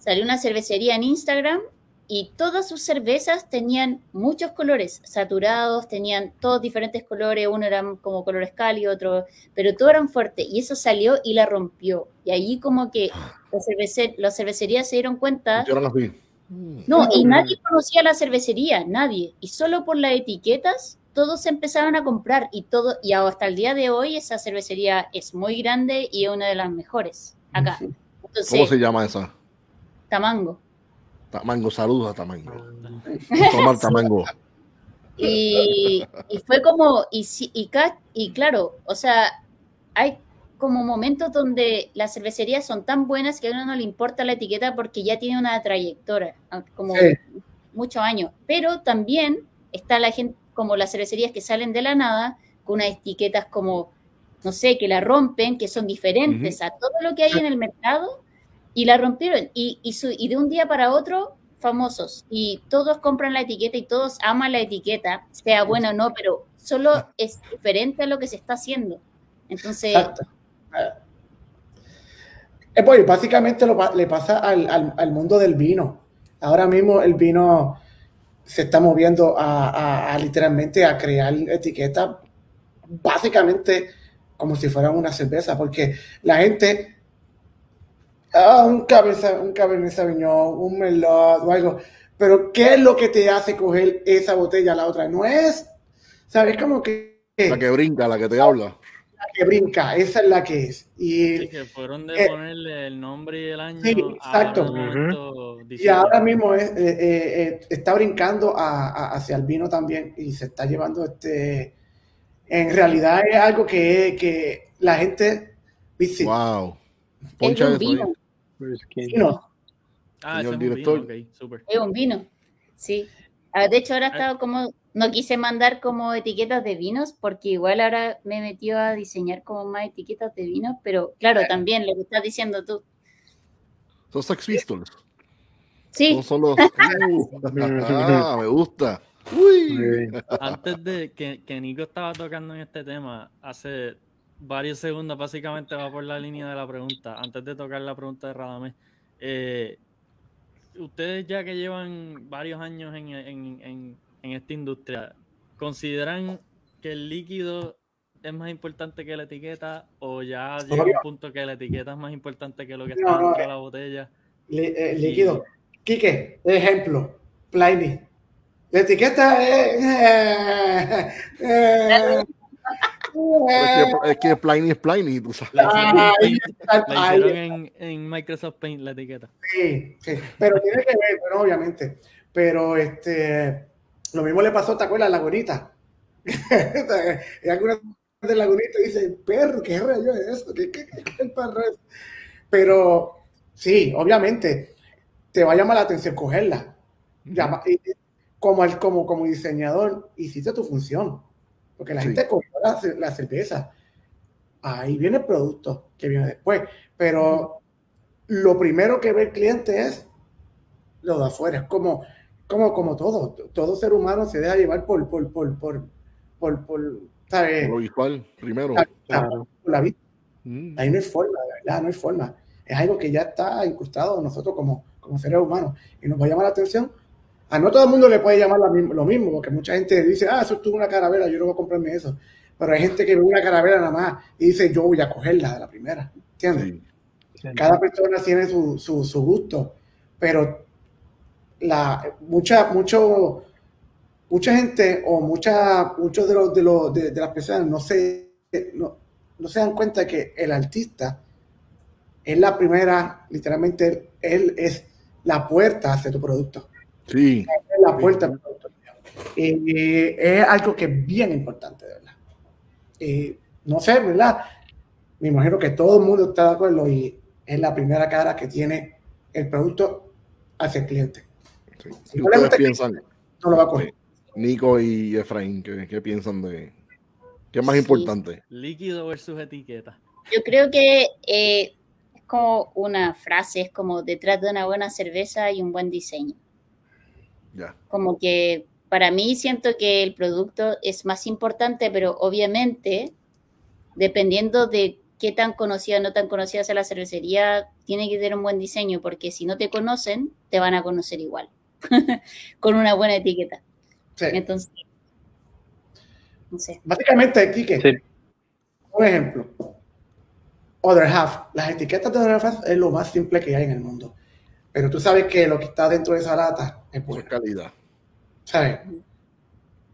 salió una cervecería en Instagram y todas sus cervezas tenían muchos colores saturados, tenían todos diferentes colores, uno eran como colores cálidos, otro, pero todos eran fuertes, y eso salió y la rompió. Y allí como que las, cervece- las cervecerías se dieron cuenta Hicieron así. no, y nadie conocía la cervecería, nadie. Y solo por las etiquetas, todos empezaron a comprar y todo, y hasta el día de hoy esa cervecería es muy grande y es una de las mejores acá. ¿Cómo se llama esa? Tamango. Tamango, saludos a Tamango. Toma el Tamango. Y, y fue como, y, y, y claro, o sea, hay como momentos donde las cervecerías son tan buenas que a uno no le importa la etiqueta porque ya tiene una trayectoria, como Sí. muchos años. Pero también está la gente, como las cervecerías que salen de la nada, con unas etiquetas como, no sé, que la rompen, que son diferentes a todo lo que hay en el mercado, y la rompieron. Y, y, su- y de un día para otro, famosos. Y todos compran la etiqueta y todos aman la etiqueta, sea buena o no, pero solo es diferente a lo que se está haciendo. Entonces, Exacto. Eh, pues, básicamente lo le pasa al, al- al mundo del vino. Ahora mismo el vino se está moviendo a, a- a literalmente a crear etiquetas básicamente como si fueran una cerveza, porque la gente, ah, un cabernet, un cabernet sauvignon, un merlot o algo, pero ¿qué es lo que te hace coger esa botella a la otra? No es, ¿sabes? Como que, La que brinca, la que te habla. la que brinca, esa es la que es. Y, Sí, que fueron de Eh, ponerle el nombre y el año sí, a exacto. Y ahora mismo es, eh, eh, eh, está brincando a- a- hacia el vino también y se está llevando este. En realidad es algo que, que la gente dice. Wow. es Poncha un vino, vino. Ah, señor es un director. vino, ok, súper. es un vino. Sí. Ah, De hecho, ahora he estado como, no quise mandar como etiquetas de vinos, porque igual ahora me he metido a diseñar como más etiquetas de vinos, pero claro, también lo que estás diciendo tú. Son Sex Pistols. Sí, Son solo. Uh, ah, me gusta. Uy. Antes de que, que Nico estaba tocando en este tema, hace varios segundos, básicamente va por la línea de la pregunta. Antes de tocar la pregunta de Radamés, eh, ustedes ya que llevan varios años en, en- en- en esta industria, ¿consideran que el líquido es más importante que la etiqueta o ya llega un punto que la etiqueta es más importante que lo que está dentro de la botella? Eh, líquido. Quique, ejemplo, Pliny. La etiqueta es... Eh, eh, es, que, es Pliny es Pliny, tú sabes. La hicieron, en, en, Microsoft Paint la etiqueta. Sí, sí, pero tiene que ver, bueno, obviamente. Pero este, lo mismo le pasó, ¿te acuerdas? A Lagunita. y alguna de Lagunita dice, perro, ¿qué rayo es eso? ¿Qué, qué, qué, qué Pero sí, obviamente, te va a llamar la atención cogerla. Llama, como, como, como diseñador, hiciste tu función. Porque la gente cogió la, cerveza. Ahí viene el producto que viene después. Pero lo primero que ve el cliente es lo de afuera. Es como, como, como todo. Todo ser humano se deja llevar por, por, por, por, por, por ¿sabes? Lo visual, primero. La, vista. Mm. Ahí no hay forma, de verdad, no hay forma. Es algo que ya está incrustado en nosotros como, como seres humanos. Y nos va a llamar la atención a no todo el mundo le puede llamar lo mismo, porque mucha gente dice, ah, eso es una caravera, yo no voy a comprarme eso. Pero hay gente que ve una caravera nada más y dice, yo voy a cogerla de la primera. ¿Entiendes? Cada persona tiene su, su, gusto, pero la, mucha, mucho, mucha gente o mucha, muchos de, los, de, los, de, las personas no se, no, no se dan cuenta que el artista es la primera, literalmente, él es la puerta hacia tu producto. Sí. La puerta. Eh, es algo que es bien importante, de verdad. Eh, no sé, ¿verdad? Me imagino que todo el mundo está de acuerdo y es la primera cara que tiene el producto hacia el cliente. Sí. ustedes piensan? No lo va a coger. Nico y Efraín, ¿qué, piensan de qué es más importante? Líquido versus etiqueta. Yo creo que eh, es como una frase, es como detrás de una buena cerveza y un buen diseño. Como que para mí siento que el producto es más importante, pero obviamente, dependiendo de qué tan conocida o no tan conocida sea la cervecería, tiene que tener un buen diseño, porque si no te conocen, te van a conocer igual, con una buena etiqueta. Entonces, no sé. Básicamente, Kike, un ejemplo. Other Half. Las etiquetas de Other Half es lo más simple que hay en el mundo. Pero tú sabes que lo que está dentro de esa lata es buena. calidad. ¿Sabes?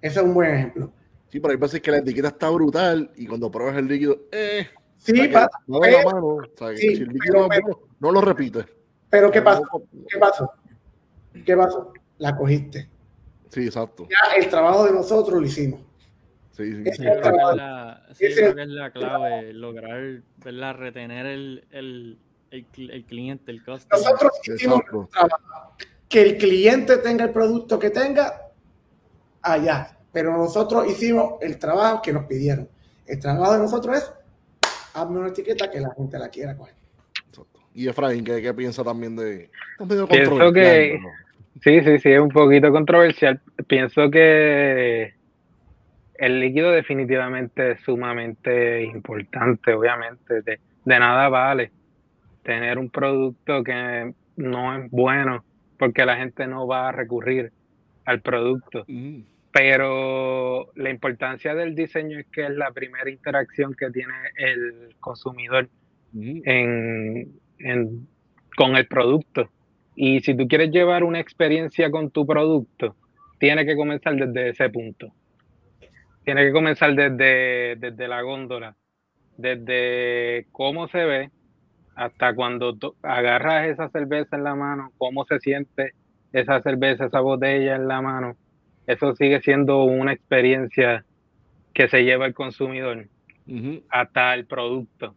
Ese es un buen ejemplo. Sí, pero hay veces que la etiqueta está brutal y cuando pruebas el líquido, eh. Sí, pasa. No la mano. si el líquido no lo repite. Pero ¿qué pasó? ¿Qué pasó? ¿Qué pasó? La cogiste. Sí, exacto. Ya el trabajo de nosotros lo hicimos. Sí, sí, sí. Creo que es la, sí, creo que es la clave, lograr ¿verdad? retener el, el, el, cliente, el costo. Nosotros hicimos que el cliente tenga el producto que tenga allá, pero nosotros hicimos el trabajo que nos pidieron. El trabajo de nosotros es hazme una etiqueta que la gente la quiera coger. Y Efraín, ¿qué, qué piensa también de... Pienso que... Sí, sí, sí, es un poquito controversial. Pienso que el líquido definitivamente es sumamente importante, obviamente. De, de nada vale tener un producto que no es bueno porque la gente no va a recurrir al producto. Mm. Pero la importancia del diseño es que es la primera interacción que tiene el consumidor mm. en, con el producto. Y si tú quieres llevar una experiencia con tu producto, tiene que comenzar desde ese punto. Tiene que comenzar desde, desde la góndola, desde cómo se ve, hasta cuando agarras esa cerveza en la mano, cómo se siente esa cerveza, esa botella en la mano, eso sigue siendo una experiencia que se lleva el consumidor hasta el producto.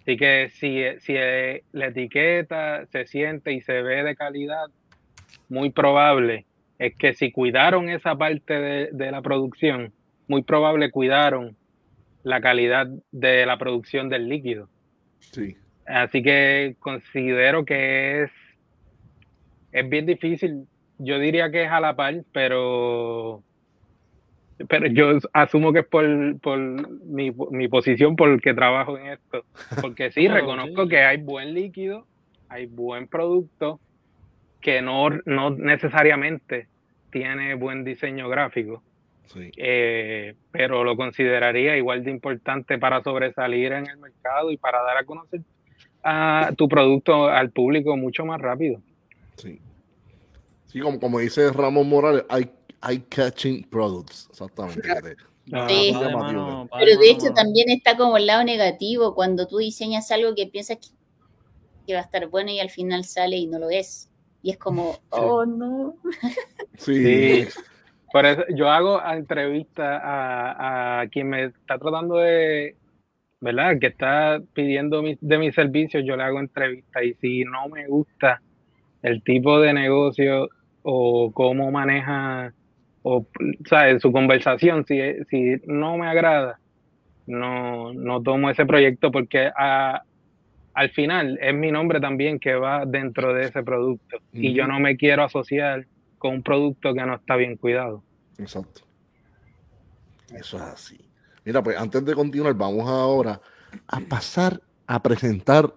Así que si, si la etiqueta se siente y se ve de calidad, muy probable es que si cuidaron esa parte de, de la producción, muy probable cuidaron la calidad de la producción del líquido. Sí. Así que considero que es, es bien difícil. Yo diría que es a la par, pero, pero yo asumo que es por, por mi, mi posición, porque trabajo en esto. Porque sí, reconozco que hay buen líquido, hay buen producto, que no, no necesariamente tiene buen diseño gráfico. Sí. eh, pero lo consideraría igual de importante para sobresalir en el mercado y para dar a conocer a tu producto al público mucho más rápido. Sí. Sí, como, como dice Ramón Morales, hay, hay catching products. Exactamente. Ah, Sí. Pero de hecho mano. también está como el lado negativo cuando tú diseñas algo que piensas que, que va a estar bueno y al final sale y no lo es. Y es como, oh no. Sí. Sí. Por eso yo hago entrevistas a, a quien me está tratando de, ¿verdad? Que está pidiendo mi- de mis servicios, yo le hago entrevistas y si no me gusta el tipo de negocio o cómo maneja, o, ¿sabes? Su conversación, si, si no me agrada, no, no tomo ese proyecto porque a- al final es mi nombre también que va dentro de ese producto y yo no me quiero asociar con un producto que no está bien cuidado. Exacto. Eso es así. Mira, pues antes de continuar, vamos ahora a pasar a presentar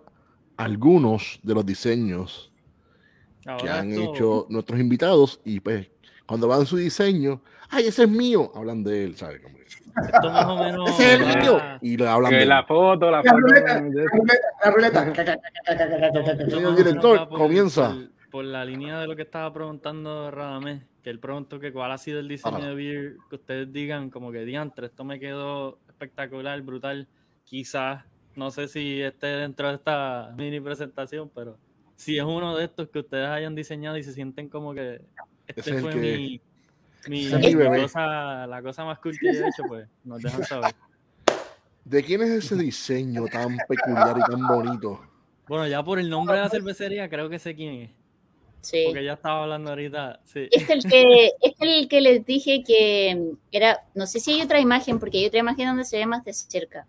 algunos de los diseños que han hecho nuestros invitados y pues cuando van su diseño, ay, ese es mío, hablan de él, ¿sabes? Esto más o menos, ese es el mío. Y le hablan que de la foto, la, foto. Ruleta, la ruleta, la ruleta. Señor director, comienza por la línea de lo que estaba preguntando Radamés, que él preguntó que cuál ha sido el diseño Ajá. de Beer, que ustedes digan como que diantre, esto me quedó espectacular, brutal. Quizás, no sé si esté dentro de esta mini presentación, pero si es uno de estos que ustedes hayan diseñado y se sienten como que este es fue que- mi, mi, es cosa, la cosa más cool que yo he hecho, pues nos dejan saber. ¿De quién es ese diseño tan peculiar y tan bonito? Bueno, ya por el nombre de la cervecería creo que sé quién es, Sí. porque ya estaba hablando ahorita, sí. Es el que, es el que les dije que era, no sé si hay otra imagen, porque hay otra imagen donde se ve más de cerca.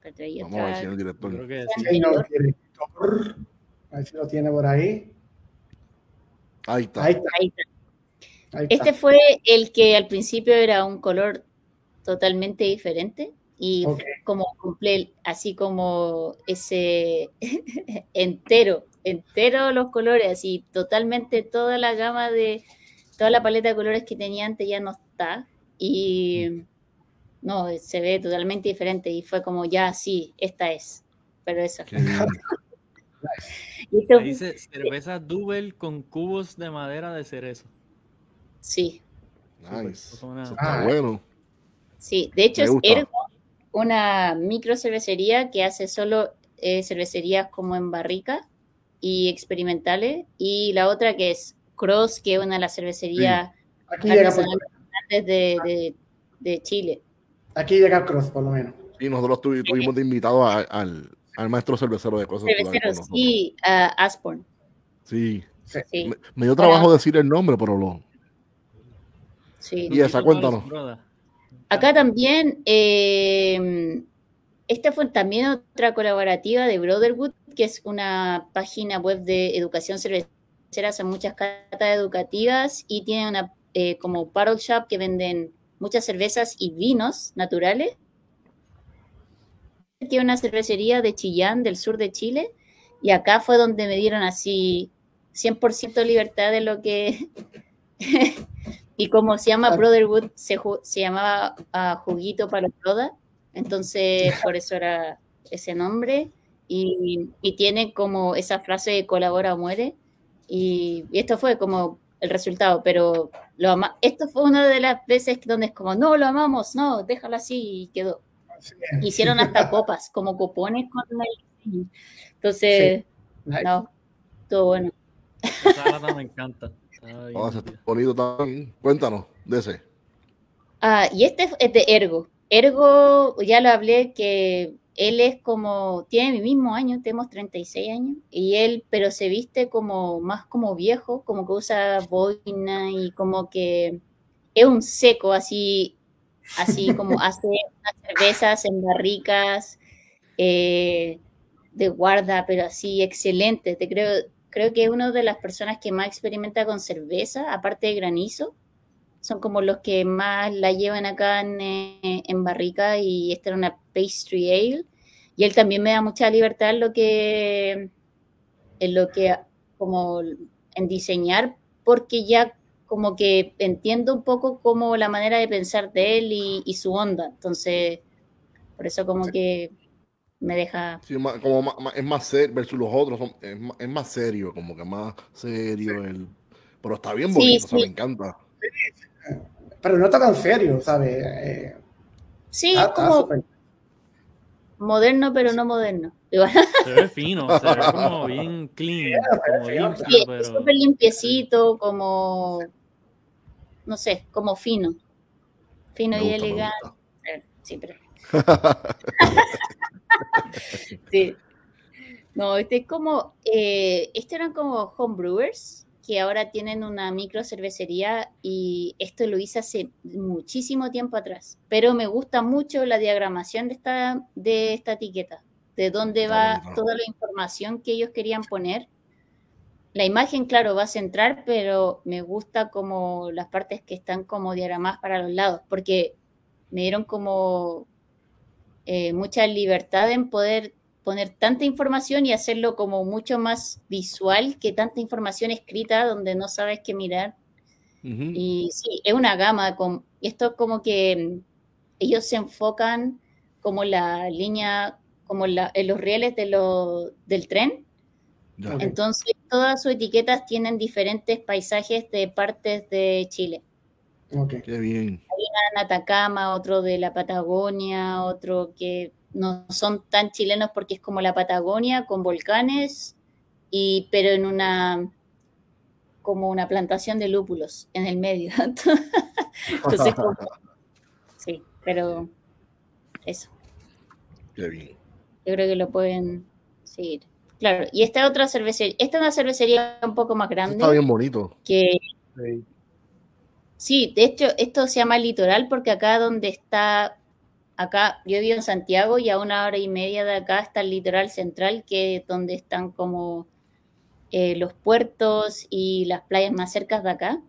Pero hay Vamos a ver, otra- señor director. Creo que sí. Señor director. A ver si lo tiene por ahí. Ahí está. Ahí está. ahí está. Ahí está. Este fue el que al principio era un color totalmente diferente y Ok. como cumple así como ese entero, entero los colores, así totalmente toda la gama de toda la paleta de colores que tenía antes ya no está y no, se ve totalmente diferente y fue como ya sí, esta es, pero Ahí Dice cerveza double con cubos de madera de cerezo. sí, Nice. eso Eso está Ah. bueno. Sí, de hecho es. Ergo, una micro cervecería que hace solo eh, cervecerías como en barrica y experimentales. Y la otra que es Cross, que es una de las cervecerías Aquí artesanales grandes de, de- de Chile. aquí llega Cross, por lo menos. Y nosotros tuvi- tuvimos de invitado a- al, al maestro cervecero de cosas nosotros. sí, a Asborn. Sí. Sí. Sí, Me, me dio trabajo decir el nombre, pero lo. sí. Y esa, cuéntanos. Acá también, eh, esta fue también otra colaborativa de Brotherhood, que es una página web de educación cervecera, hacen muchas catas educativas y tienen una eh, como paddle shop que venden muchas cervezas y vinos naturales. Tiene una cervecería de Chillán, del sur de Chile, y acá fue donde me dieron así 100% libertad de lo que... y como se llama Brotherhood, se, se llamaba ah, Juguito para Toda, entonces por eso era ese nombre, y, y tiene como esa frase de colabora o muere, y, y esto fue como el resultado, pero lo ama- esto fue una de las veces donde es como, no, lo amamos, no, déjalo así, y quedó. Sí. Hicieron hasta copas, como cupones con el. Entonces, Nice. no, todo bueno. Esa lata me encanta. Está bien Vamos a nítida. hacer bonito también. Cuéntanos de ese. Ah, y este es de Ergo. Ergo, ya lo hablé, que él es como, tiene mi mismo año, tenemos 36 años, y él, pero se viste como más como viejo, como que usa boina y como que es un seco, así, así como hace unas cervezas en barricas eh, de guarda, pero así excelente. Te creo, creo que es una de las personas que más experimenta con cerveza, aparte de granizo son como los que más la llevan acá en, eh, en barrica y esta era una pastry ale y él también me da mucha libertad en lo que en lo que como en diseñar porque ya como que entiendo un poco como la manera de pensar de él y, su onda. Entonces, por eso como que me deja... Sí, como es más serio, versus los otros, es, más, serio, como que más serio. El, pero está bien bonito, me encanta. Pero no está tan serio, ¿sabes? Eh, sí, es como moderno, pero no moderno. Se ve fino, se ve como bien clean, como limpio, pero... súper limpiecito, como, no sé, como fino. Fino y elegante. Eh, sí, pero... sí. No, este es como, eh, este eran como homebrewers que ahora tienen una micro cervecería y esto lo hice hace muchísimo tiempo atrás, pero me gusta mucho la diagramación de esta, de esta etiqueta de dónde va toda la información que ellos querían poner. La imagen, claro, va a centrar, pero me gusta como las partes que están como diagramadas para los lados, porque me dieron como eh, mucha libertad en poder poner tanta información y hacerlo como mucho más visual que tanta información escrita donde no sabes qué mirar. Y sí, es una gama. Con, esto como que ellos se enfocan como la línea como en los rieles de del tren. Entonces, todas sus etiquetas tienen diferentes paisajes de partes de Chile. Qué bien. Hay una en Atacama, otro de la Patagonia, otro que no son tan chilenos porque es como la Patagonia con volcanes, y, pero en una como una plantación de lúpulos en el medio. Entonces, sí, pero eso. Qué bien. Yo creo que lo pueden seguir. Claro, y esta otra cervecería, esta es una cervecería un poco más grande. Está bien bonito. Que, sí. de hecho, esto se llama Litoral porque acá donde está, acá, yo vivo en Santiago y a una hora y media de acá está el Litoral Central, que es donde están como eh, los puertos y las playas más cercas de acá.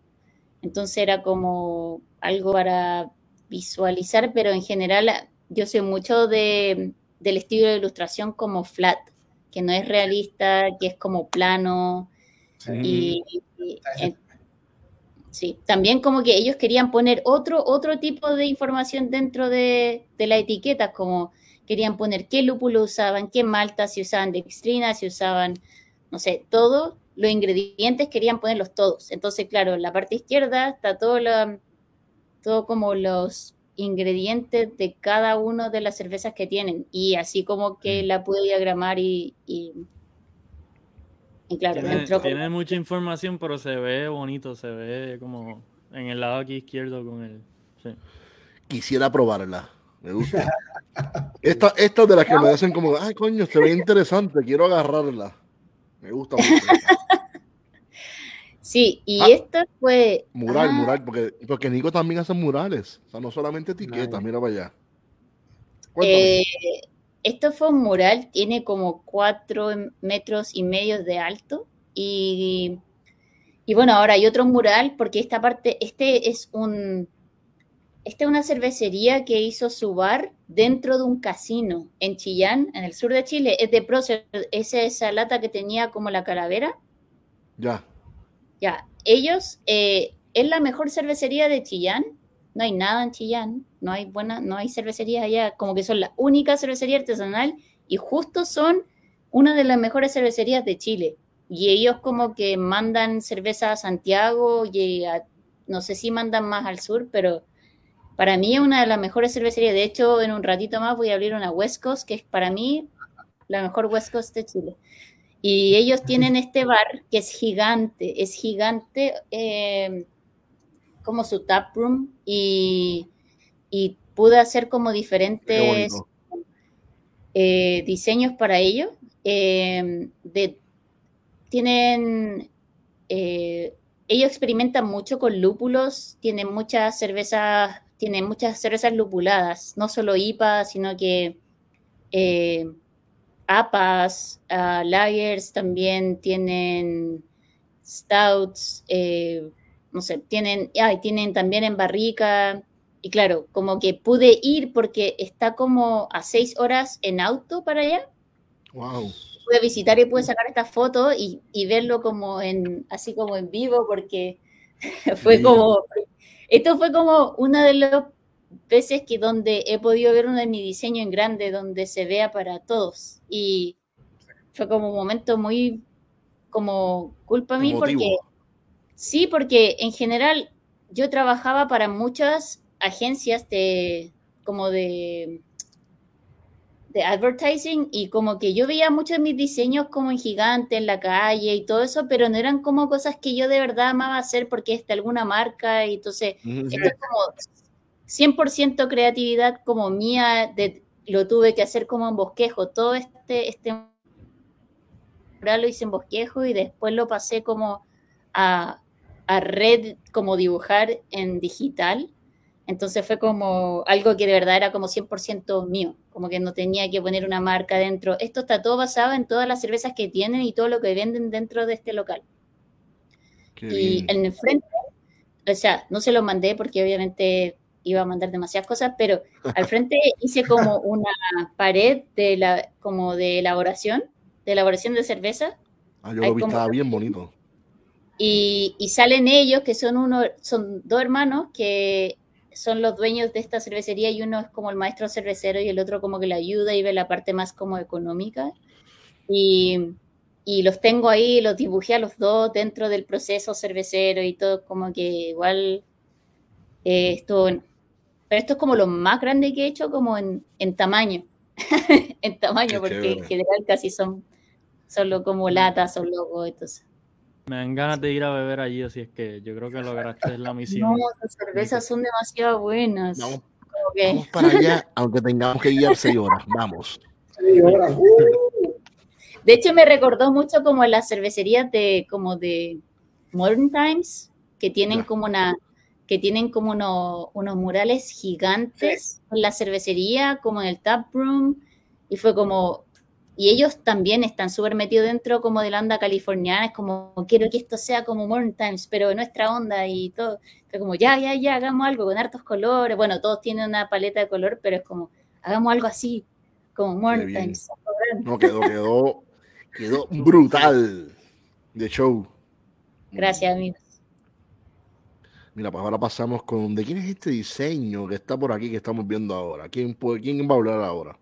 Entonces era como algo para visualizar, pero en general yo sé mucho de del estilo de ilustración como flat, que no es realista, que es como plano. Y, sí, también como que ellos querían poner otro, otro tipo de información dentro de, la etiqueta, como querían poner qué lúpulo usaban, qué malta, si usaban dextrina, si usaban, no sé, todo, los ingredientes querían ponerlos todos. Entonces, claro, en la parte izquierda está todo, la, todo como los ingredientes de cada una de las cervezas que tienen y así como que mm. la pude diagramar y, y, claro, tiene, mucha información pero se ve bonito, se ve como en el lado aquí izquierdo con el... Quisiera probarla, me gusta. esta, esta de las que me hacen como, ay coño, se ve interesante, quiero agarrarla. Me gusta mucho. Sí, y ah. esto fue. Mural, mural, porque, porque Nico también hace murales. O sea, no solamente etiquetas, mira para allá. Eh, esto fue un mural, tiene como cuatro metros y medio de alto. Y, y bueno, ahora hay otro mural, porque esta parte, este es un. Esta es una cervecería que hizo su bar dentro de un casino en Chillán, en el sur de Chile. Es de Procer, es esa lata que tenía como la calavera. Ya ya, ellos, eh, es la mejor cervecería de Chillán. No hay nada en Chillán, no hay buena, no hay cervecerías allá, como que son la única cervecería artesanal y justo son una de las mejores cervecerías de Chile. Y ellos como que mandan cerveza a Santiago y no sé si mandan más al sur, pero para mí es una de las mejores cervecerías. De hecho, en un ratito más voy a abrir una West Coast, que es para mí la mejor West Coast de Chile. Y ellos tienen este bar que es gigante, es gigante eh, como su tap room y, pude hacer como diferentes eh, diseños para ellos. Eh, tienen, ellos experimentan mucho con lúpulos, tienen muchas cervezas, tienen muchas cervezas lupuladas, no solo IPA, sino que APAs, uh, lagers también tienen stouts, eh, no sé, tienen, ay, tienen también en barrica. Y claro, como que pude ir porque está como a seis horas en auto para allá. Wow. Pude visitar y pude sacar esta foto y, y verlo como en, así como en vivo porque fue como, esto fue como una de las veces que donde he podido ver uno de mi diseño en grande, donde se vea para todos. Y fue como un momento muy, como culpa a mí, porque sí, porque en general yo trabajaba para muchas agencias de, como de de advertising y como que yo veía muchos de mis diseños como en gigante, en la calle y todo eso, pero no eran como cosas que yo de verdad amaba hacer porque es de alguna marca y entonces esto es como 100% creatividad como mía, de, lo tuve que hacer como en bosquejo, todo este, este lo hice en bosquejo y después lo pasé como a, a red, como dibujar en digital entonces fue como algo que de verdad era como 100% mío, como que no tenía que poner una marca dentro. Esto está todo basado en todas las cervezas que tienen y todo lo que venden dentro de este local. y en el frente, o sea, no se lo mandé porque obviamente iba a mandar demasiadas cosas, pero al frente hice como una pared de la, como de elaboración, de elaboración de cerveza. Ah, yo lo vi, estaba bien bonito. Y, y, salen ellos, que son uno, son dos hermanos que son los dueños de esta cervecería y uno es como el maestro cervecero y el otro como que le ayuda y ve la parte más como económica. Y, y los tengo ahí, los dibujé a los dos dentro del proceso cervecero y todo como que igual eh, esto, pero esto es como lo más grande que he hecho como en, en tamaño, en tamaño, porque en general casi son solo como latas o logos, entonces. Me dan ganas de ir a beber allí, así es que yo creo que lograste la misión. No, las cervezas son demasiado buenas. Vamos, para allá, aunque tengamos que guiar seis horas. Vamos. De hecho, me recordó mucho como las cervecerías de como de Modern Times, que tienen como una que tienen como unos murales gigantes en la cervecería, como en el tap room, y fue como, y ellos también están súper metidos dentro como de la onda californiana, es como, quiero que esto sea como Modern Times, pero de nuestra onda y todo. Fue como, ya, ya, ya, hagamos algo con hartos colores. Bueno, todos tienen una paleta de color, pero es como, hagamos algo así, como Modern Times. No, quedó, quedó, quedó brutal de show. Gracias, amigos. Mira, pues ahora pasamos con, ¿de quién es este diseño que está por aquí que estamos viendo ahora? ¿Quién, quién va a hablar ahora?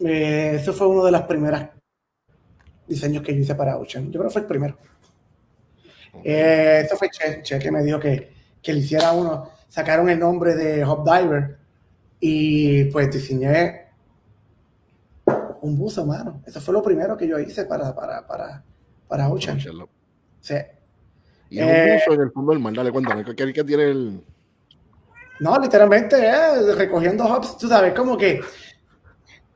Eh, eso fue uno de los primeros diseños que yo hice para Ocean. Yo creo que fue el primero. Eh, eso fue Che, que me dijo que, que le hiciera uno. Sacaron el nombre de Hop Diver y pues diseñé un buzo, mano. Eso fue lo primero que yo hice para, para, para, para Ocean. Sí. Y un eh, buzo en el fondo del mar, dale, cuéntame, ¿qué, qué tiene el...? No, literalmente, eh, recogiendo hops, tú sabes, como que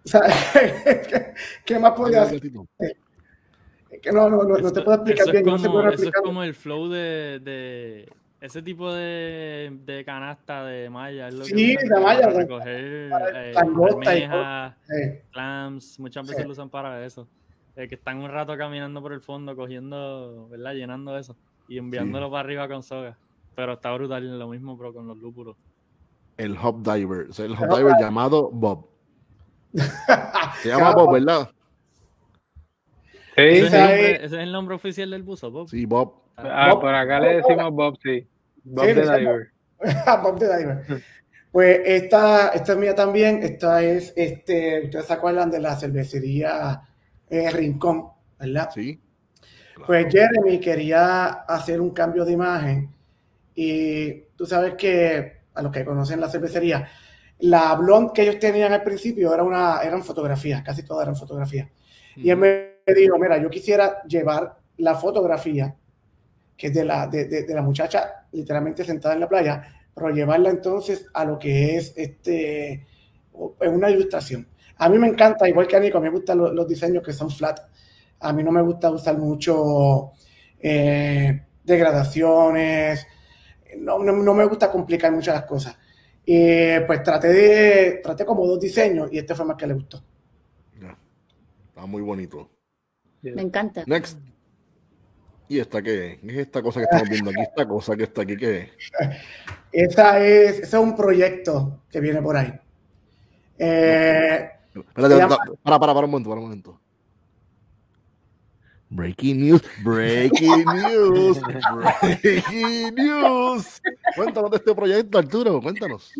¿qué, más podía hacer? Que no, no, no, te puedo explicar bien. Como, eso es como el flow de, de ese tipo de, de, canasta de malla. Es lo sí, de malla. Para recoger eh, almejas, clams. Muchas veces lo usan para eso. Eh, que están un rato caminando por el fondo, cogiendo, ¿verdad? Llenando eso y enviándolo para arriba con soga. Pero está brutal, lo mismo, pero con los lúpulos. El Hop Diver, o sea, el Hop Diver llamado Bob. Se llama Bob, ¿verdad? Sí, ese, es el nombre oficial del buzo, Bob. Sí, Bob. Ah, por acá le decimos Bob, sí. Bob de Diver. Bob de Diver. Pues esta, esta es mía también. Esta es, este, ustedes se acuerdan de la cervecería eh, Rincón, ¿verdad? Sí. Pues Jeremy quería hacer un cambio de imagen y tú sabes que a los que conocen la cervecería, la blonde que ellos tenían al principio era una, eran fotografías, casi todas eran fotografías. Y él me dijo, mira, yo quisiera llevar la fotografía, que es de la, de, de, la muchacha literalmente sentada en la playa, pero llevarla entonces a lo que es este, una ilustración. A mí me encanta, igual que a Nico, me gustan los, diseños que son flat. A mí no me gusta usar mucho eh, degradaciones, no, no, no, me gusta complicar muchas las cosas. Y pues traté de, traté como dos diseños y este fue más que le gustó. Está muy bonito. Me encanta. Next. ¿Y esta qué? es esta cosa que estamos viendo aquí? Esta cosa que está aquí, ¿qué Esa es, ese es un proyecto que viene por ahí. Eh, para, para, para un momento, para un momento. Breaking news, breaking news, breaking news. Cuéntanos de este proyecto, Arturo, cuéntanos.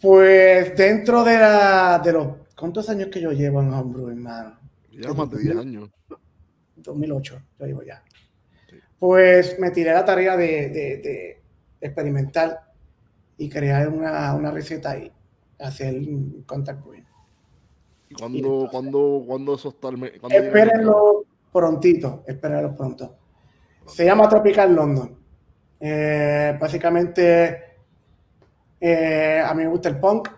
Pues dentro de la de los ¿cuántos años que yo llevo en Homebrew, hermano? Ya más de 10 años. 2008, yo llevo ya. Pues me tiré la tarea de, de, de experimentar y crear una, una receta y hacer contact brewing. ¿Y cuándo, cuándo, cuándo eso está? Espérenlo prontito, espérenlo pronto. Se llama Tropical London. Eh, básicamente, eh, a mí me gusta el punk.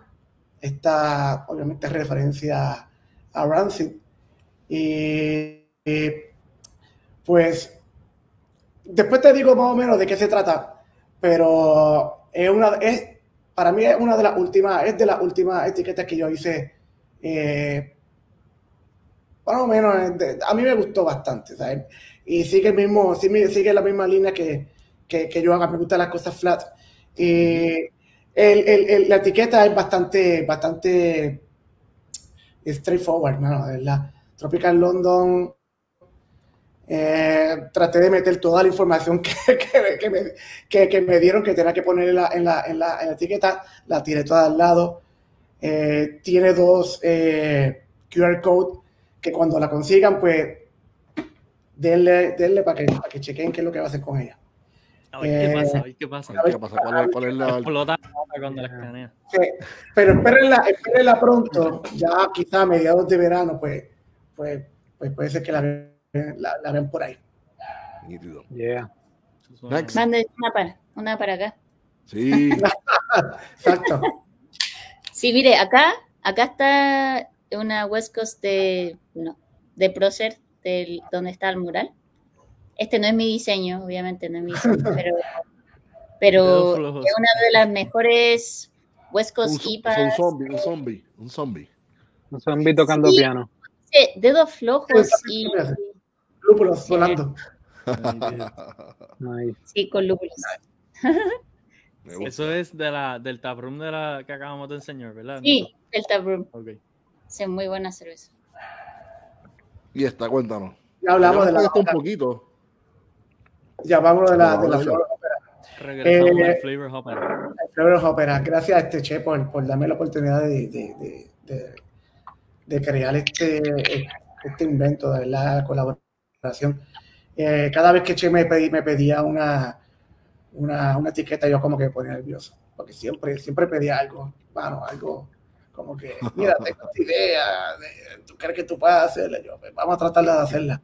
Esta, obviamente, referencia a Rancid. Y, y, pues, después te digo más o menos de qué se trata, pero es una, es, para mí es una de las últimas, es de las últimas etiquetas que yo hice. eh, más o menos, eh, de- a mí me gustó bastante, ¿sabes? Y sigue el mismo, sigue la misma línea que, que, que yo haga, me gustan las cosas flat. Y el, el- la etiqueta es bastante, bastante straightforward, ¿no? ¿verdad? Tropical London, eh, traté de meter toda la información que, que, que me, que, me dieron que tenía que poner en la, en la, en la, en la etiqueta, la tiré toda al lado. Eh, tiene dos eh, QR code que cuando la consigan, pues denle, denle para que, para que chequen qué es lo que va a hacer con ella. A ver qué Eh, pasa, a ver qué pasa. a ver ¿Qué pasa? ¿Cuál es, cuál es la, Explota cuando la. Sí, pero espérenla, espérenla pronto, ya quizá a mediados de verano, pues, pues, pues puede ser que la, vean- la, la vean por ahí. nítido? Yeah. Manden una para, una para acá. Sí, Exacto. Sí, mire, acá, acá está una West Coast de, no, de Procer, del, donde está el mural. Este no es mi diseño, obviamente no es mi diseño, pero, pero es una de las mejores West un, Coast IPAs. un zombie, un zombie, un zombie. Un zombie tocando Sí. piano. Dedos flojos y Lúpulos volando. Nice. sí, con lúpulos. Eso es de la, del taproom de la que acabamos de enseñar, ¿verdad? Sí, el Taproom. Ok. Es muy buena cerveza. Y esta, cuéntanos. Ya hablamos de la, Esto un poquito. ya hablamos de la, de la flor Regresamos Eh, al Flavor Hopper. Flores Opera. Gracias a este Che por, por darme la oportunidad de, de, de, de- de crear este, este invento, de la colaboración. Eh, cada vez que Che me, pedí, me pedía una, una, una etiqueta, yo como que me ponía nervioso, porque siempre, siempre pedía algo, bueno, algo como que, mira, tengo esta idea, de- ¿tú crees que tú puedes hacerla? Yo, pues, vamos a tratar de hacerla.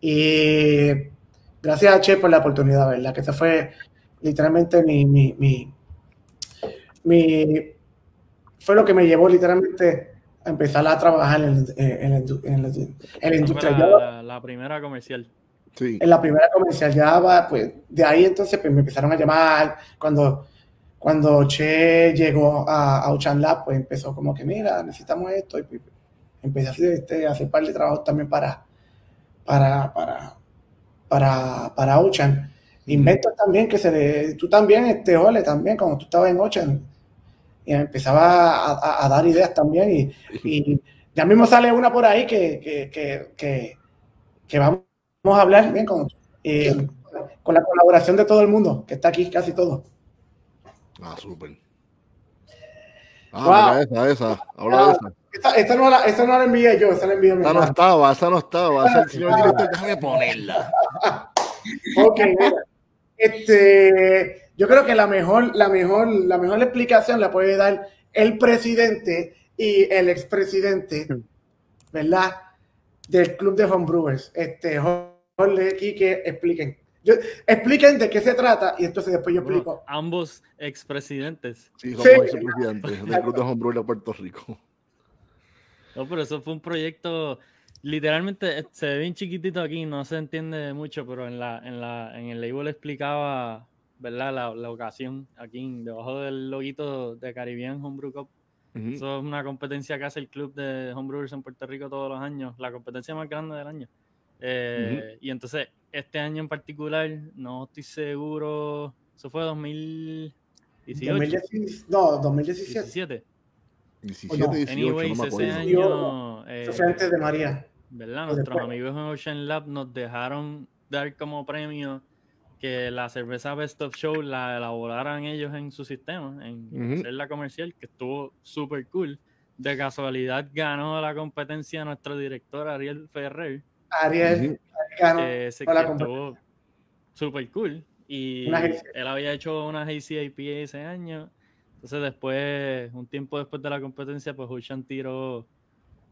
Y gracias a Che por la oportunidad, ¿verdad? Que esa fue literalmente mi, mi, mi, mi- fue lo que me llevó literalmente a empezar a trabajar en, en, en en la- en la industria. La primera comercial. Sí. en la primera comercial ya va, pues de ahí entonces pues, me empezaron a llamar cuando cuando Che llegó a, a Ocean Lab, pues empezó como que mira, necesitamos esto y pues, empecé a hacer, este, a hacer par de trabajos también para para para para, para Ocean. Inventos también que se le, tú también, este Ole, también, cuando tú estabas en Ocean, y empezaba a, a- a dar ideas también y, y ya mismo sale una por ahí que, que, que, que, que vamos a hablar bien con, eh, con la colaboración de todo el mundo, que está aquí casi todo. Ah, súper. Ah, Wow. mira esa, esa. Habla de Wow. esa. Esta, esta no, la, esta no la envié yo, esta la envié mi Esa no estaba, esa no estaba. Esa el señor director, déjame ponerla. Ok, mira. Este, yo creo que la mejor, la mejor, la mejor explicación la puede dar el presidente y el expresidente, ¿verdad? Del club de homebrewers. Este, Jorge, Quique, expliquen. Yo, expliquen de qué se trata y entonces después yo Bueno, explico. ambos expresidentes. Sí, Sí. somos vicepresidentes del Club de Homebrew de Puerto Rico. No, pero eso fue un proyecto, literalmente eh, se ve bien chiquitito aquí, no se entiende mucho, pero en la, en la, en el label explicaba, ¿verdad? La, la ocasión aquí, debajo del loguito de Caribbean Homebrew Cup. Ujú. Eso es una competencia que hace el club de homebrewers en Puerto Rico todos los años, la competencia más grande del año. Eh, Y entonces, este año en particular, no estoy seguro, eso fue 2018, 2017, no, 2017. 17. 17, No, 18, Anyways, no me ese año... eh, Eso fue antes de María. ¿verdad? Nuestros amigos en Ocean Lab nos dejaron dar como premio que la cerveza Best of Show la elaboraran ellos en su sistema, en hacer la comercial, que estuvo súper cool. De casualidad ganó la competencia nuestro director Ariel Ferrer. Ariel, ganó que, estuvo súper cool. Y él había hecho una ACIP ese año. Entonces después, un tiempo después de la competencia, pues Ocean tiró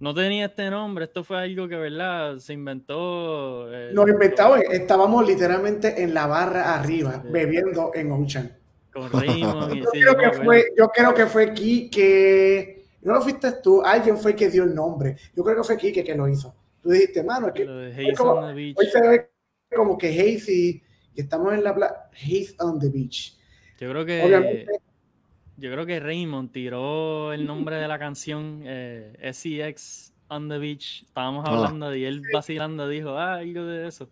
no tenía este nombre, esto fue algo que, ¿verdad? Se inventó. Eh, Lo inventamos, estábamos literalmente en la barra arriba, bebiendo en Ocean. Con Raymond yo, creo que fue, yo creo que fue Kike. No lo fuiste tú, alguien fue que dio el nombre. Yo creo que fue Kike que lo hizo. Tú dijiste, mano, es que. hoy se ve como que Hazy, y estamos en la playa. Haze on the Beach. Yo creo que. Obviamente, yo creo que Raymond tiró el nombre de la canción eh, SEX on the Beach. Estábamos ah. hablando y él vacilando dijo, ah, algo de eso.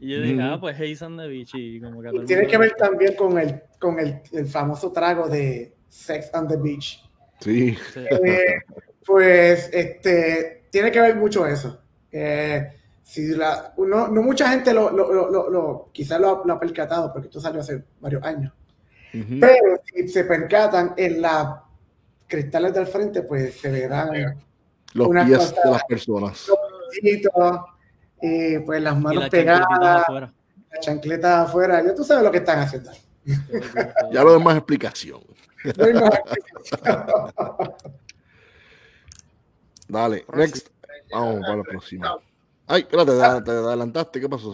Y yo dije, ah, pues Haze on the Beach. Y como que tiene que ver también con el, con el, el, famoso trago de Sex on the Beach. Sí. Eh, pues este, tiene que ver mucho eso. Eh, si la, no, no, mucha gente lo, lo, lo, lo quizás lo, lo, ha percatado porque esto salió hace varios años. Pero si se percatan en las cristales del frente, pues se verán los pies de las personas. Los y pues las manos pegadas, la chancleta afuera. Ya tú sabes lo que están haciendo. ya lo demás explicación. Dale, next. Vamos para la próxima. Ay, espérate, te adelantaste. ¿Qué pasó?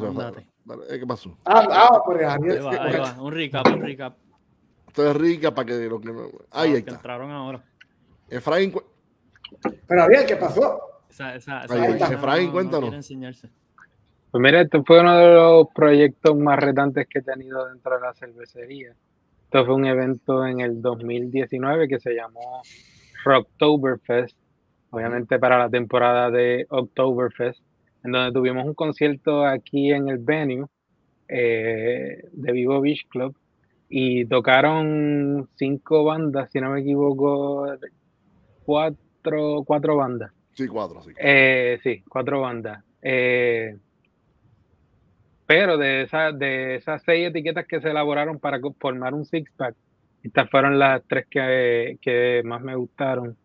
¿Qué pasó? Ah, ah, por Un recap, un recap. Esto es rica para que lo que Ahí, está. entraron ahora. Efraín. Pero bien, ¿qué pasó? Esa, esa, esa Efraín, cuéntanos. pues mira, este fue uno de los proyectos más retantes que he tenido dentro de la cervecería. Esto fue un evento en el 2019 que se llamó Rocktoberfest, obviamente para la temporada de Oktoberfest, en donde tuvimos un concierto aquí en el venue eh, de Vivo Beach Club y tocaron cinco bandas, si no me equivoco, cuatro, cuatro bandas. Sí, cuatro, sí. Eh, sí, cuatro bandas. Eh, pero de, esa, de esas seis etiquetas que se elaboraron para formar un six-pack, estas fueron las tres que, que más me gustaron.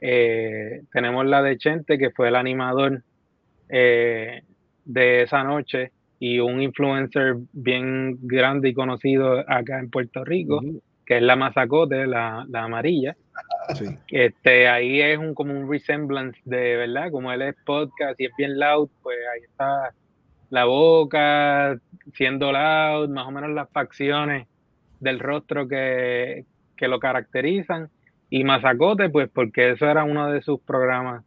Eh, tenemos la de Chente, que fue el animador de esa noche, y un influencer bien grande y conocido acá en Puerto Rico, que es la Mazacote, la, la amarilla. Sí. Este, ahí es un, como un resemblance de, ¿verdad? Como él es podcast y es bien loud, pues ahí está la boca siendo loud, más o menos las facciones del rostro que, que lo caracterizan. Y Mazacote, pues porque eso era uno de sus programas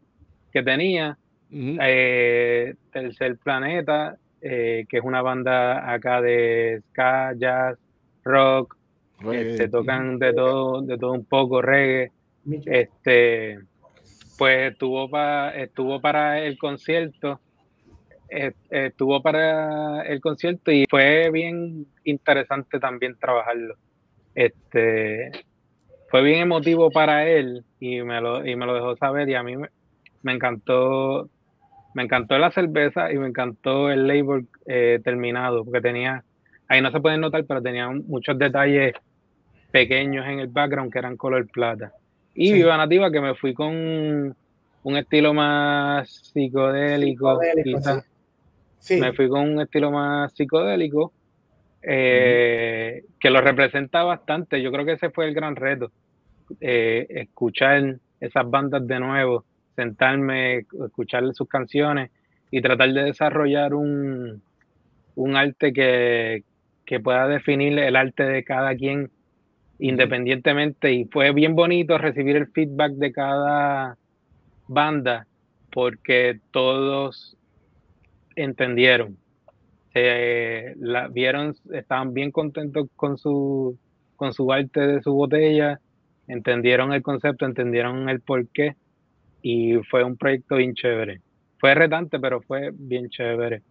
que tenía. Eh, Tercer Planeta, eh, que es una banda acá de ska, jazz, rock, se este, tocan de todo, de todo un poco, reggae. Este, pues estuvo, para estuvo para el concierto, estuvo para el concierto y fue bien interesante también trabajarlo. Este, fue bien emotivo para él y me lo, y me lo dejó saber y a mí me encantó me encantó la cerveza y me encantó el label eh, terminado, porque tenía, ahí no se pueden notar, pero tenía muchos detalles pequeños en el background que eran color plata. Y Viva Nativa, que me fui con un estilo más psicodélico. Me fui con un estilo más psicodélico, eh, que lo representa bastante. Yo creo que ese fue el gran reto, eh, escuchar esas bandas de nuevo sentarme, escuchar sus canciones y tratar de desarrollar un, un arte que, pueda definir el arte de cada quien independientemente. Y fue bien bonito recibir el feedback de cada banda porque todos entendieron la vieron estaban bien contentos con su con su arte de su botella entendieron el concepto entendieron el porqué y fue un proyecto bien chévere. Fue retante, pero fue bien chévere.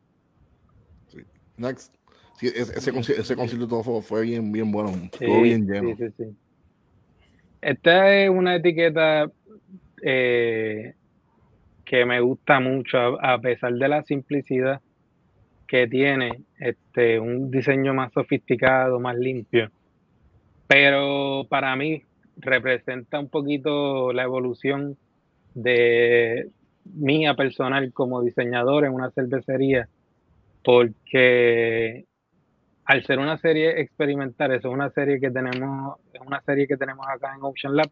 Sí. Next. ese, ese, concierto fue, fue, bien, bien bueno, todo bien lleno. Sí, sí, Esta es una etiqueta eh, que me gusta mucho, a, pesar de la simplicidad que tiene, este, un diseño más sofisticado, más limpio. Pero para mí representa un poquito la evolución de mía personal como diseñador en una cervecería, porque al ser una serie experimental, es una serie que tenemos, es una serie que tenemos acá en Ocean Lab,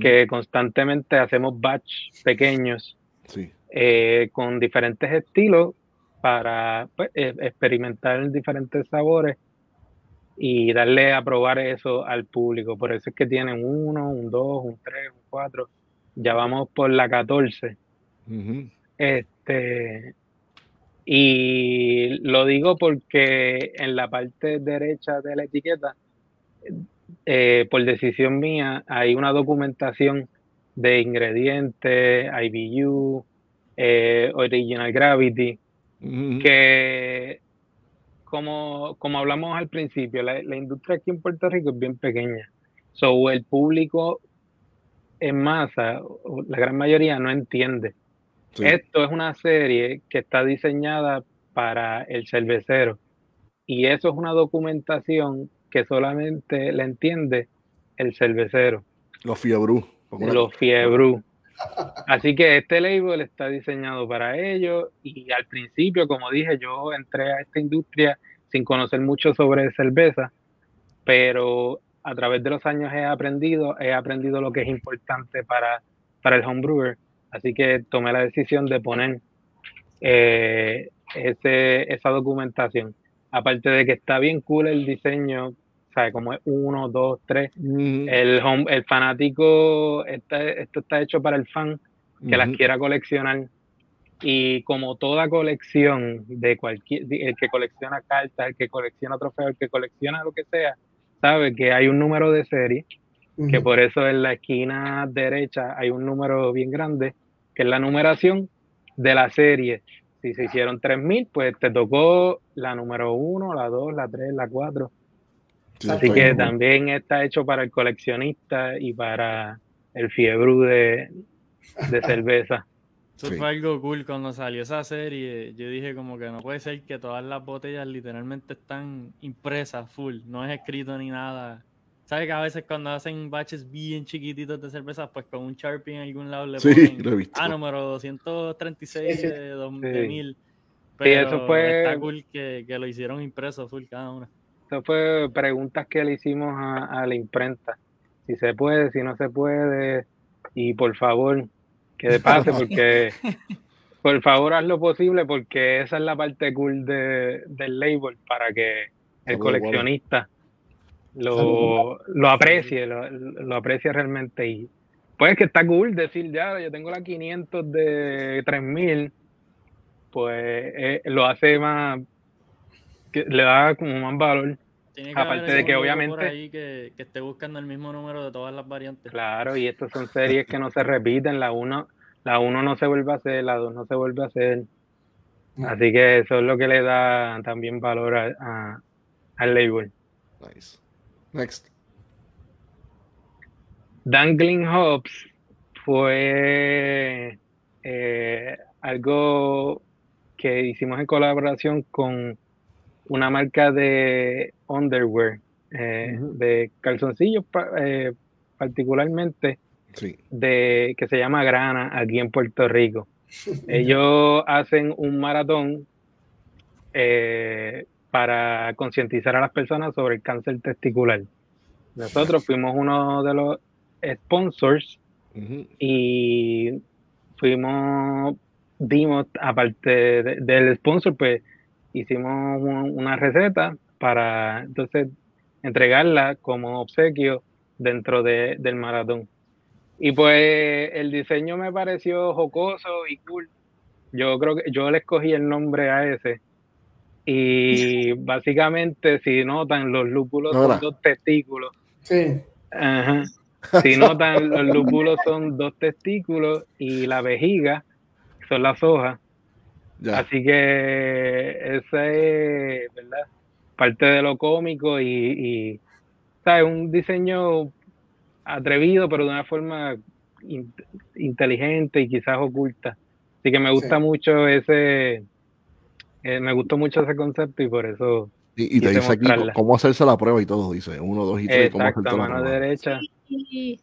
que constantemente hacemos batch pequeños eh, con diferentes estilos para pues, e, experimentar diferentes sabores y darle a probar eso al público. Por eso es que tienen uno, un dos, un tres, un cuatro. Ya vamos por la 14. Este, y lo digo porque en la parte derecha de la etiqueta, eh, por decisión mía, hay una documentación de ingredientes, IBU, eh, Original Gravity, que como, como hablamos al principio, la, industria aquí en Puerto Rico es bien pequeña. So, el público en masa, la gran mayoría no entiende. Esto es una serie que está diseñada para el cervecero y eso es una documentación que solamente le entiende el cervecero. Los fiebru. Los fiebru. Así que este label está diseñado para ello y al principio, como dije, yo entré a esta industria sin conocer mucho sobre cerveza, pero a través de los años he aprendido, he aprendido lo que es importante para, para el homebrewer Así que tomé la decisión de poner eh, ese, esa documentación. Aparte de que está bien cool el diseño, ¿sabes? Como es uno, dos, tres. el, el fanático, está, esto está hecho para el fan que las quiera coleccionar. Y como toda colección de cualquier, el que colecciona cartas, el que colecciona trofeos, el que colecciona lo que sea, sabe que hay un número de serie, que por eso en la esquina derecha hay un número bien grande que es la numeración de la serie. Si se hicieron 3000, pues te tocó la número 1, la 2, la 3, la 4. Así que también está hecho para el coleccionista y para el fiebre de, de cerveza. Eso fue algo cool cuando salió esa serie. Yo dije como que no puede ser que todas las botellas literalmente están impresas full, no es escrito ni nada. ¿Sabes que a veces cuando hacen baches bien chiquititos de cerveza, pues con un Sharpie en algún lado le ponen, ah, número 236 de 2000. Pero eso fue, está cool que, lo hicieron impreso full cada una. Fue preguntas que le hicimos a, la imprenta. Si se puede, si no se puede. Y por favor, que de pase, porque por favor haz lo posible, porque esa es la parte cool de, del label para que el coleccionista lo, lo aprecie, lo, lo aprecie realmente. Y pues que está cool decir, ya, yo tengo la 500 de 3000, pues eh, lo hace más, que le da como más valor. Aparte de que obviamente... ahí que, que, esté buscando el mismo número de todas las variantes. Claro, y estas son series que no se repiten, la 1 la uno no se vuelve a hacer, la 2 no se vuelve a hacer. Así que eso es lo que le da también valor a, al label. Nice. Next. Dangling Hops fue eh, algo que hicimos en colaboración con una marca de underwear, eh, de calzoncillos eh, particularmente, de, que se llama Grana aquí en Puerto Rico. Ellos hacen un maratón para concientizar a las personas sobre el cáncer testicular. Nosotros fuimos uno de los sponsors y fuimos, dimos, aparte del sponsor, pues hicimos una receta para entonces entregarla como obsequio dentro del maratón. Y pues el diseño me pareció jocoso y cool. Yo creo que yo le escogí el nombre a ese y básicamente, si notan, los lúpulos son dos testículos. Sí. Si notan, los lúpulos son dos testículos y la vejiga son las hojas. Así que esa es, ¿verdad? Parte de lo cómico y, y ¿sabes? Un diseño atrevido, pero de una forma inteligente y quizás oculta. Así que me gusta mucho ese, eh, me gustó mucho ese concepto y por eso. Y, y te dice aquí cómo hacerse la prueba y todo, dice uno, dos y tres. Exacto, cómo mano derecha. Sí.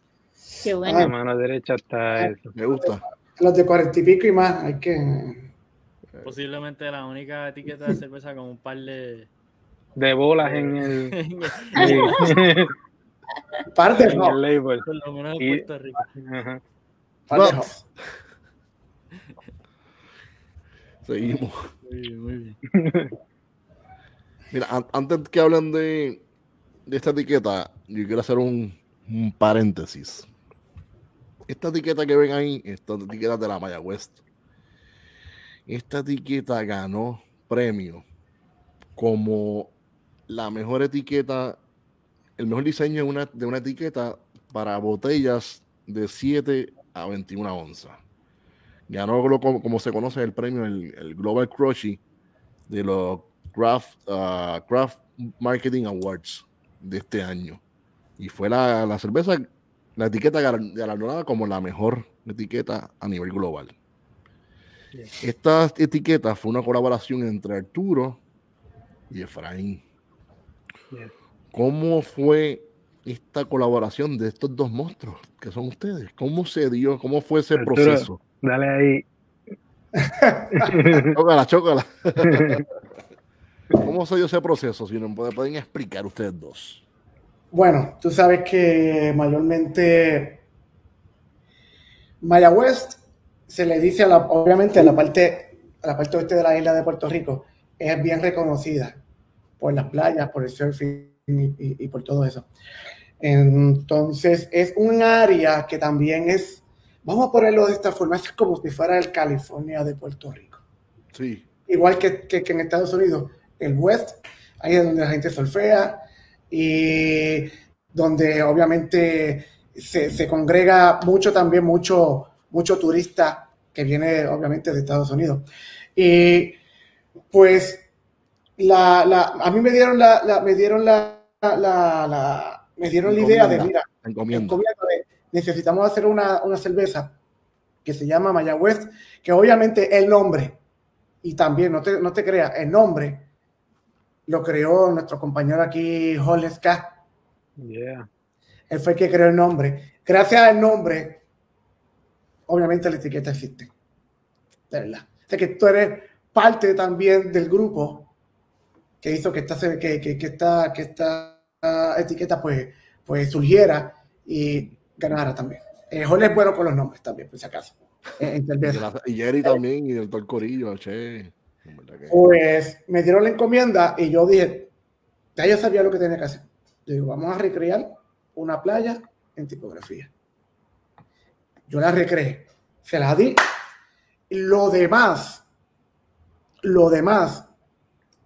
Qué bueno. La mano derecha está eso. Me gusta. Los de cuarenta y pico y más, hay que. Posiblemente la única etiqueta de cerveza con un par de. De bolas en el. par de en el label. Por lo menos en Y- Puerto Rico. Ajá. Par de Vamos. Seguimos. Muy bien, muy bien. Mira, an- antes que hablen de, de esta etiqueta, yo quiero hacer un, un paréntesis. Esta etiqueta que ven ahí, esta etiqueta de la Maya West, esta etiqueta ganó premio como la mejor etiqueta, el mejor diseño de una, de una etiqueta para botellas de 7 a 21 onzas. Ganó como, como se conoce el premio, el, el Global Crushy de los Craft, ah, Craft Marketing Awards de este año. Y fue la, la cerveza, la etiqueta galar- galardonada como la mejor etiqueta a nivel global. Esta etiqueta fue una colaboración entre Arturo y Efraín. ¿Cómo fue esta colaboración de estos dos monstruos que son ustedes? ¿Cómo se dio? ¿Cómo fue ese Arturo. proceso? Dale ahí. Chócala, chócala. ¿Cómo se dio ese proceso? Si nos pueden explicar ustedes dos. Bueno, tú sabes que mayormente Maya West se le dice a la, obviamente a la parte, a la parte oeste de la isla de Puerto Rico, es bien reconocida por las playas, por el surfing y, y- y por todo eso. Entonces, es un área que también es, vamos a ponerlo de esta forma, es como si fuera el California de Puerto Rico Sí, igual que, que- que en Estados Unidos, el West, ahí es donde la gente surfea y donde obviamente se, se congrega mucho también, mucho, mucho turista que viene obviamente de Estados Unidos. Y pues la, la- a mí me dieron la, la- me dieron la, la, la- me dieron la idea de, mira, de, necesitamos hacer una, una cerveza que se llama Maya West, que obviamente el nombre, y también no te, no te creas, el nombre lo creó nuestro compañero aquí, Holles K. Yeah. Él fue el que creó el nombre. Gracias al nombre, obviamente la etiqueta existe. De verdad. O sea que tú eres parte también del grupo que hizo que esta, que, que, que esta, que esta etiqueta pues, pues surgiera y ganara también. Eh, Jorge es bueno con los nombres también, por si acaso. Y, Jerry también, y el doctor Corillo, che. Pues me dieron la encomienda y yo dije, ya yo sabía lo que tenía que hacer. Yo digo, vamos a recrear una playa en tipografía. Yo la recreé, se la di. Lo demás, lo demás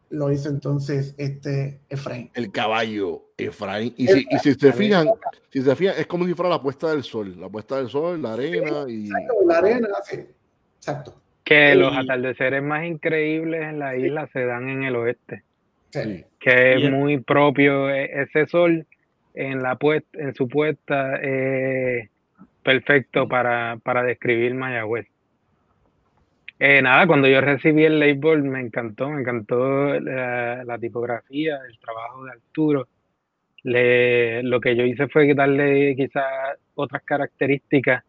lo hizo entonces este Efraín. El caballo, Efraín. Y si, y si se fijan, si se fijan, es como si fuera la puesta del sol. La puesta del sol, la arena y. La arena, sí. Exacto. Que los atardeceres más increíbles en la isla se dan en el oeste, Sí. Que es muy propio e- ese sol en la puesta, en su puesta, eh, perfecto para, para describir Mayagüez. Eh, nada, cuando yo recibí el label me encantó, me encantó la, la tipografía, el trabajo de Arturo. Le, lo que yo hice fue darle quizás otras características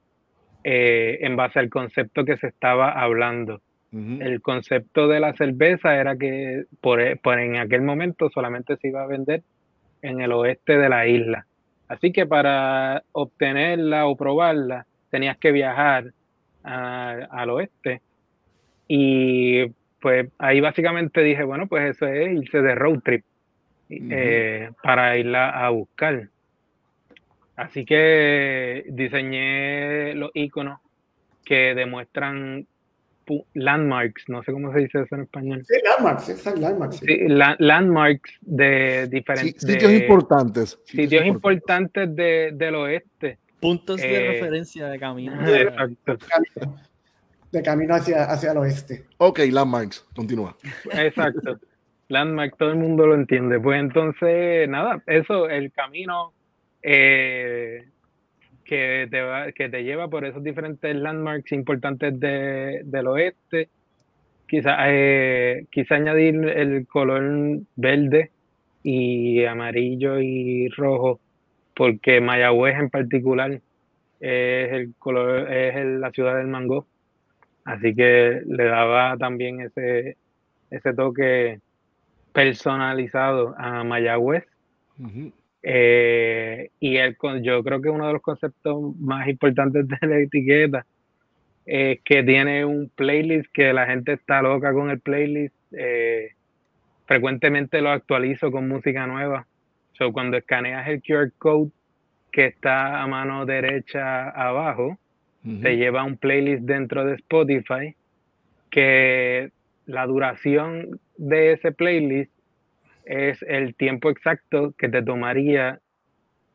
eh, en base al concepto que se estaba hablando. El concepto de la cerveza era que por, por en aquel momento solamente se iba a vender en el oeste de la isla. Así que para obtenerla o probarla tenías que viajar a- al oeste. Y pues ahí básicamente dije, bueno, pues eso es irse de road trip eh, para irla a buscar. Así que diseñé los iconos que demuestran landmarks, no sé cómo se dice eso en español. Sí, landmarks, exacto, landmarks. sí. Sí, la- landmarks de Sí, diferentes sitios importantes. sitios importantes de- del oeste. Puntos de Eh, referencia de camino. Exacto, de camino hacia, hacia el oeste. Ok, landmarks, continúa. exacto. Landmark, todo el mundo lo entiende. Pues entonces, nada, eso, el camino, eh, que te, va, que te lleva por esos diferentes landmarks importantes de, del oeste. Quizá, eh, añadir el color verde y amarillo y rojo, porque Mayagüez en particular es el color, es la ciudad del mango. Así que le daba también ese, ese toque personalizado a Mayagüez. Eh, y el, yo creo que uno de los conceptos más importantes de la etiqueta es que tiene un playlist que la gente está loca con el playlist. Eh, frecuentemente lo actualizo con música nueva. So, cuando escaneas el QR code que está a mano derecha abajo, te lleva un playlist dentro de Spotify que la duración de ese playlist es el tiempo exacto que te tomaría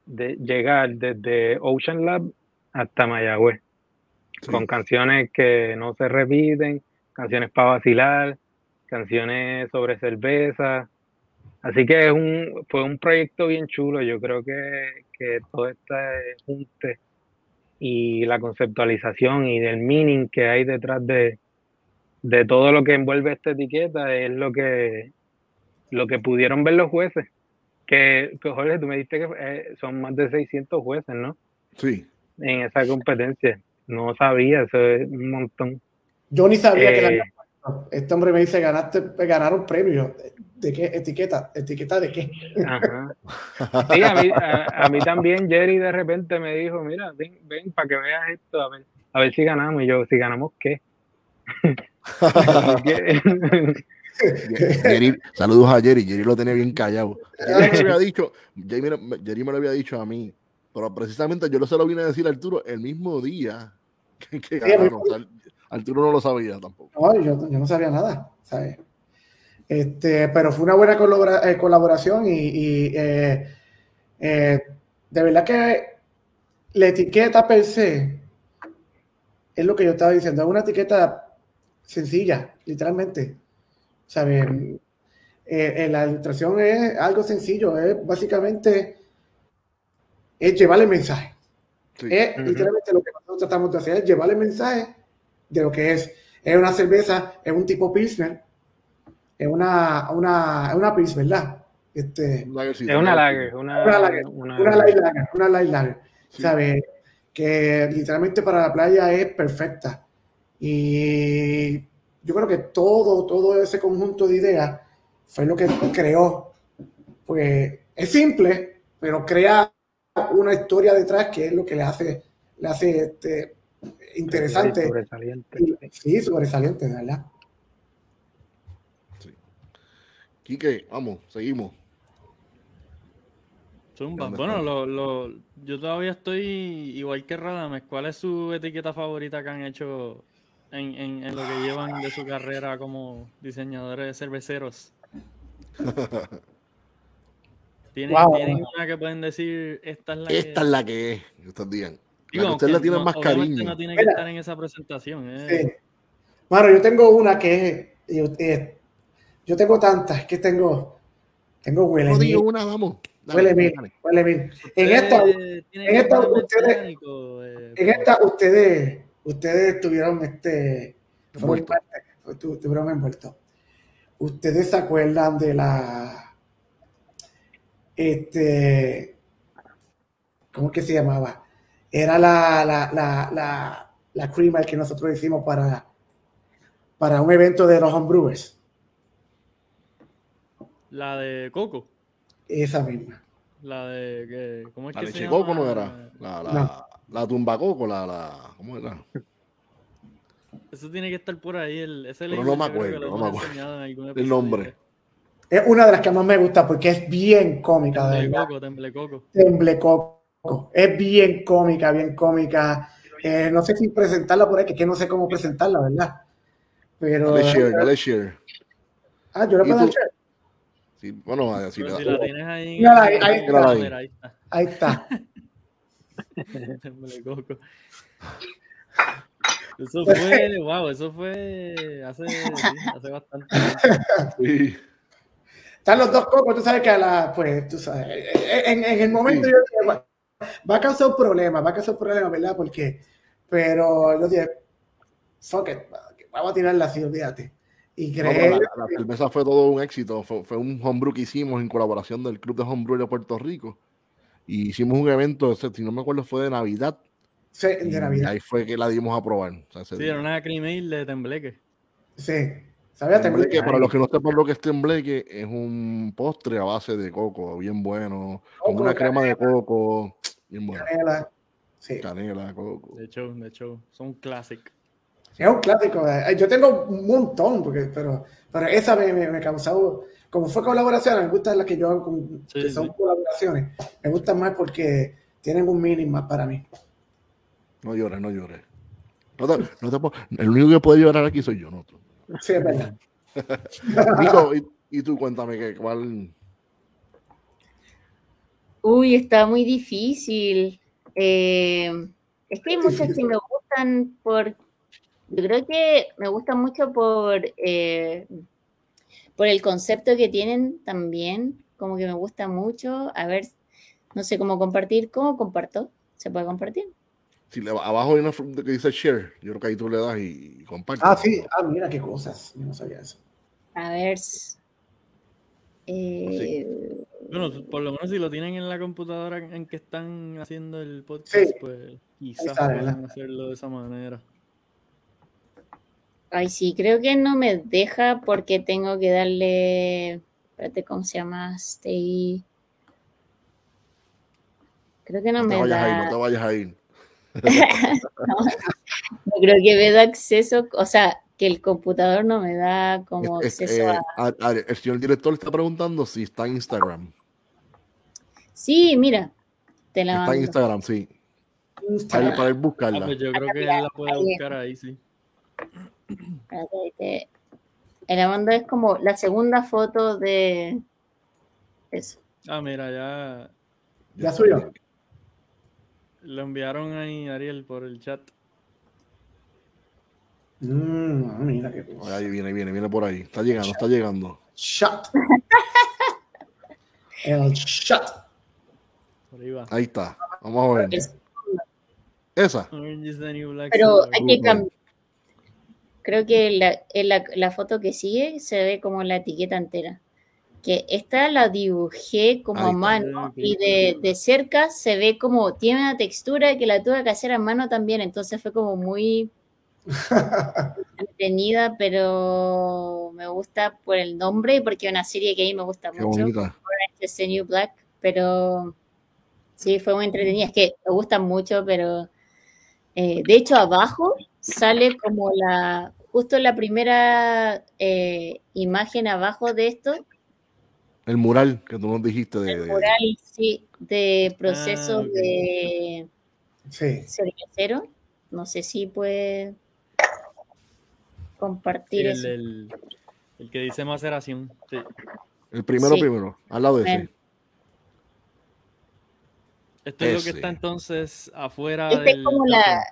de llegar desde Ocean Lab hasta Mayagüez, con canciones que no se repiten, canciones para vacilar, canciones sobre cerveza. Así que es un, fue un proyecto bien chulo. Yo creo que, que todo este junte y la conceptualización y del meaning que hay detrás de, de todo lo que envuelve esta etiqueta es lo que, lo que pudieron ver los jueces. Que, Jorge, tú me dijiste que eh, son más de 600 jueces, ¿no? Sí. En esa competencia. No sabía, eso es un montón. Yo ni sabía que la eh, este hombre me dice, ganaste, ganaron premios. ¿De qué etiqueta? ¿Etiqueta de qué? Ajá. Sí, a mí, a, mí, también Jerry de repente me dijo, mira, ven, ven para que veas esto, a ver, a ver si ganamos. Y yo, si ganamos, ¿qué? saludos a Jerry, Jerry lo tenía bien callado. Jerry me, había dicho, Jerry me, lo había dicho a mí, pero precisamente yo lo se lo vine a decir a Arturo el mismo día que, Arturo no lo sabía tampoco. No, yo, no sabía nada, Este, pero fue una buena eh, colaboración y, eh, eh, de verdad que la etiqueta per se es lo que yo estaba diciendo, es una etiqueta sencilla, literalmente. ¿Sabes? la ilustración es algo sencillo, es básicamente es llevarle mensaje. Es literalmente lo que nosotros tratamos de hacer, es llevarle mensaje de lo que es. Es una cerveza, es un tipo Pilsner, es una, una, una Pilsner, ¿verdad? Este, es una lager, una, una, lager, una, light lager, una light lager, ¿sabes? Que literalmente para la playa es perfecta. Y yo creo que todo, todo ese conjunto de ideas fue lo que creó. Pues es simple, pero crea una historia detrás que es lo que le hace, le hace este, interesante. sobresaliente. Sí, sobresaliente, ¿verdad? Sí. Quique, vamos, seguimos. Bueno, lo, lo, yo todavía estoy igual que Radames. ¿Cuál es su etiqueta favorita que han hecho en, en, en lo que llevan de su carrera como diseñadores de cerveceros? ¿Tienen, ¿Tienen, una que pueden decir esta es la esta que es? la que es, ustedes digan usted la tiene más cariño. No tiene que estar en esa presentación. Eh. Sí. Bueno, yo tengo una que es. Yo, tengo tantas que tengo. Tengo huele. No digo una, vamos. huele mil, huele mil. En esta, en esta, ustedes, eh, en esta, ustedes, ustedes tuvieron este. Tuvieron envuelto. Ustedes se acuerdan de la. Este. ¿Cómo es que se llamaba? era la, la, la, la, la creamer que nosotros hicimos para, para un evento de los homebrewers. La de Coco. Esa misma. La de. ¿Cómo es la que leche se Coco no era. La, la, la tumba Coco, la, la. ¿Cómo era? Eso tiene que estar por ahí. El, ese Pero no me acuerdo, no me acuerdo. El nombre. Es una de las que más me gusta porque es bien cómica. Temble Coco, Temble Coco. Temble Coco. Es bien cómica, bien cómica. Eh, no sé si presentarla por ahí, que, que no sé cómo presentarla, ¿verdad? Pero. Dale share, dale share. Ah, yo la puedo share. Sí, bueno, así si la tienes ahí. ahí, ahí, está. ahí, está. Ahí está. Eso fue, wow, eso fue hace, hace bastante Sí. Están los dos cocos, tú sabes que a la, pues, tú sabes, en, en el momento sí. yo va a causar problemas, va a causar problemas, ¿verdad? Porque, pero yo dije, fuck it, vamos a tirarla así, olvídate. Y No, pero creer, la, la cerveza fue todo un éxito. Fue, fue un homebrew que hicimos en colaboración del Club de Homebrew de Puerto Rico. Y hicimos un evento, si no me acuerdo, fue de Navidad. sí, de Navidad, ahí fue que la dimos a probar. O sea, ese Sí, día. era una cream de tembleque. sí. ¿Sabías? Tembleque, para los que no sepan lo que es tembleque, es un postre a base de coco, bien bueno, con una crema de coco, bien bueno. canela. Sí, Canela, coco. De show, de show. Son classic. es un clásico. Yo tengo un montón, porque, pero, pero esa me, me, me causó, como fue colaboración, me gustan las que yo hago, con, Sí, que son sí. colaboraciones, me gustan más porque tienen un mínimo más para mí. No llores, no llores. No te- no te el único que puede llorar aquí soy yo, no tú. Sí, es verdad. Nico, y, y tú cuéntame que cuál. Uy, está muy difícil. Eh, es que hay muchas que me gustan por. Yo creo que me gustan mucho por, eh, por el concepto que tienen también. Como que me gusta mucho. A ver, no sé cómo compartir. ¿Cómo comparto? ¿Se puede compartir? Si le, abajo hay una que dice share, yo creo que ahí tú le das y, y compartes. Ah, sí, ah, mira qué cosas. Yo no sabía eso. A ver. s- eh, Bueno, por lo menos si lo tienen en la computadora en que están haciendo el podcast, Sí. pues quizás puedan hacerlo de esa manera. Ay, sí, creo que no me deja porque tengo que darle. Espérate, ¿cómo se llama? Stay. Creo que no, no te me vayas da. a ir, no te vayas a ir. no creo que me da acceso, o sea, que el computador no me da como Es- es- acceso eh, a. a- a- el señor director está preguntando si está en Instagram. Sí, mira, te la Está en. Instagram, sí. Para Instagram. para Ah, buscarla. pues yo creo que él la puede ahí buscar ahí, sí. La mando es como la segunda foto de eso. Ah, mira, ya Ya subió. lo enviaron ahí, Ariel, por el chat. Mm, ah, mira qué cosa. Ahí viene, viene, viene por ahí. Está llegando, está llegando. Shot. El shot. Por ahí va. Ahí está. Vamos a ver. Es- Esa. Pero hay que cambiar. Creo que la, en la, la foto que sigue se ve como la etiqueta entera. Que esta la dibujé como Ahí a mano y de, de cerca se ve como, tiene una textura que la tuve que hacer a mano también, entonces fue como muy entretenida, pero me gusta por el nombre y porque es una serie que a mí me gusta Qué mucho. bonita. Orange is the New Black, pero sí, fue muy entretenida. Es que me gustan mucho, pero eh, de hecho abajo sale como la, justo la primera eh, imagen abajo de esto, El mural que tú nos dijiste de. el de- mural, sí, de proceso Ah, ok. de Sí. cervecero. No sé si puede compartir Sí, el, eso. el- el que dice maceración. Sí. el primero, Sí. primero. Al lado de ese. Ven. Esto es lo que Ese. está entonces afuera Esta es como la.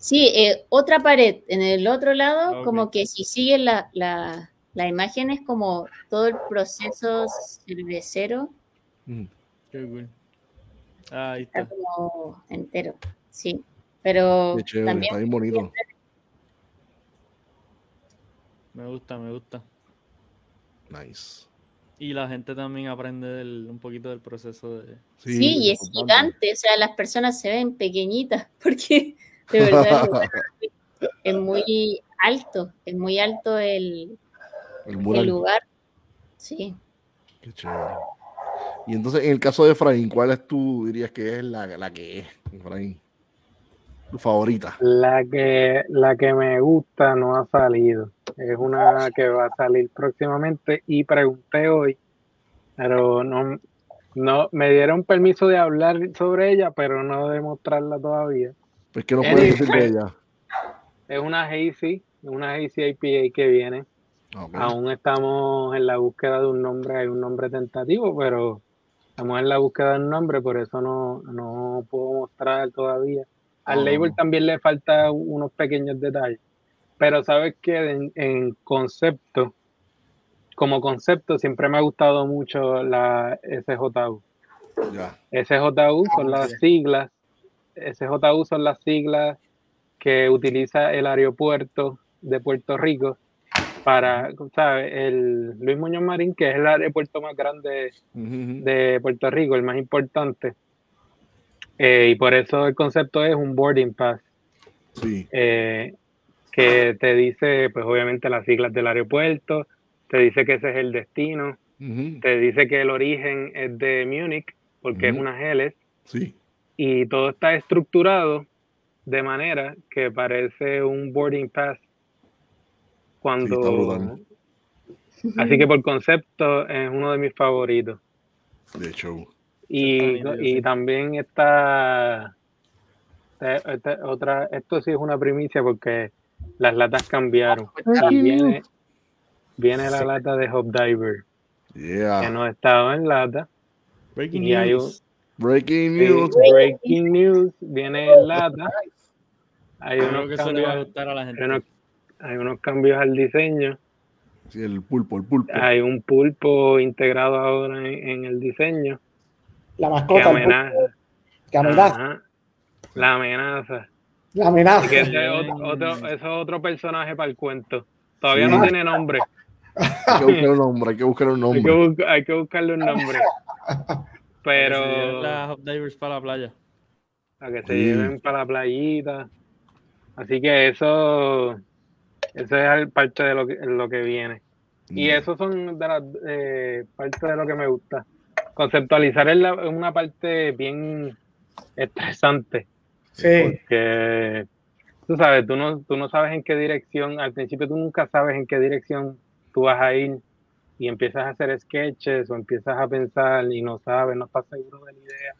Sí, eh, otra pared en el otro lado, como que si sigue la, la, la imagen es como todo el proceso cervecero, Mm. Qué. Ah, ahí está está. como entero. Sí, pero chévere, también está bien bonito. Me gusta, me gusta. Nice. Y la gente también aprende del- un poquito del proceso de. sí, y es importante. gigante, o sea, las personas se ven pequeñitas, porque de verdad es muy alto, es muy alto el, El lugar. Sí. Qué chévere. Y entonces, en el caso de Efraín, ¿cuál es tú dirías que es la, la que es, Efraín? Tu favorita. La que, la que me gusta no ha salido. Es una que va a salir próximamente y pregunté hoy, pero no, no me dieron permiso de hablar sobre ella, pero no de mostrarla todavía. Pues que no Es puedes decir de ella. Es una Hazy, una Hazy IPA que viene. Ah. Aún estamos en la búsqueda de un nombre, hay un nombre tentativo, pero estamos en la búsqueda de un nombre, por eso no, no puedo mostrar todavía. Al Oh. label también le falta unos pequeños detalles, pero sabes que en, en concepto, como concepto, siempre me ha gustado mucho la SJU. SJU son las siglas, SJU son las siglas que utiliza el aeropuerto de Puerto Rico para, ¿sabes? El Luis Muñoz Marín, que es el aeropuerto más grande de Puerto Rico, el más importante. Eh, y por eso el concepto es un boarding pass, Sí. eh, que te dice, pues obviamente las siglas del aeropuerto, te dice que ese es el destino, te dice que el origen es de Múnich, porque es una Helles, Sí. Y todo está estructurado de manera que parece un boarding pass Sí, está cuando así que por concepto es uno de mis favoritos. De hecho. y, y también está este- este- otra esto sí es una primicia porque las latas cambiaron. Y viene viene la lata de Hop Diver que no estaba en lata. Breaking Y hay un- news. Breaking Sí, news. breaking news viene en lata hay Creo unos que eso le va a cambios gustar a la hay gente. unos, hay unos cambios al diseño Sí, el pulpo, el pulpo. hay un pulpo integrado ahora en, en el diseño La mascota, amenaza, pulpo, que amenaza, Ajá. la amenaza. la amenaza. Que ese es otro, otro- eso es otro personaje para el cuento. Todavía no tiene nombre. Hay que buscar un nombre, hay que buscar un Hay que, nombre. hay que buscarle un nombre. Pero... Las Hop Divers para la playa. para que se Sí. lleven para la playita. Así que eso, eso es parte de lo que, lo que viene. Y eso son de las eh, parte de lo que me gusta. Conceptualizar es, la- es una parte bien estresante. Sí, Porque tú sabes, tú no, tú no sabes en qué dirección, al principio tú nunca sabes en qué dirección tú vas a ir y empiezas a hacer sketches o empiezas a pensar y no sabes, no estás seguro de la idea.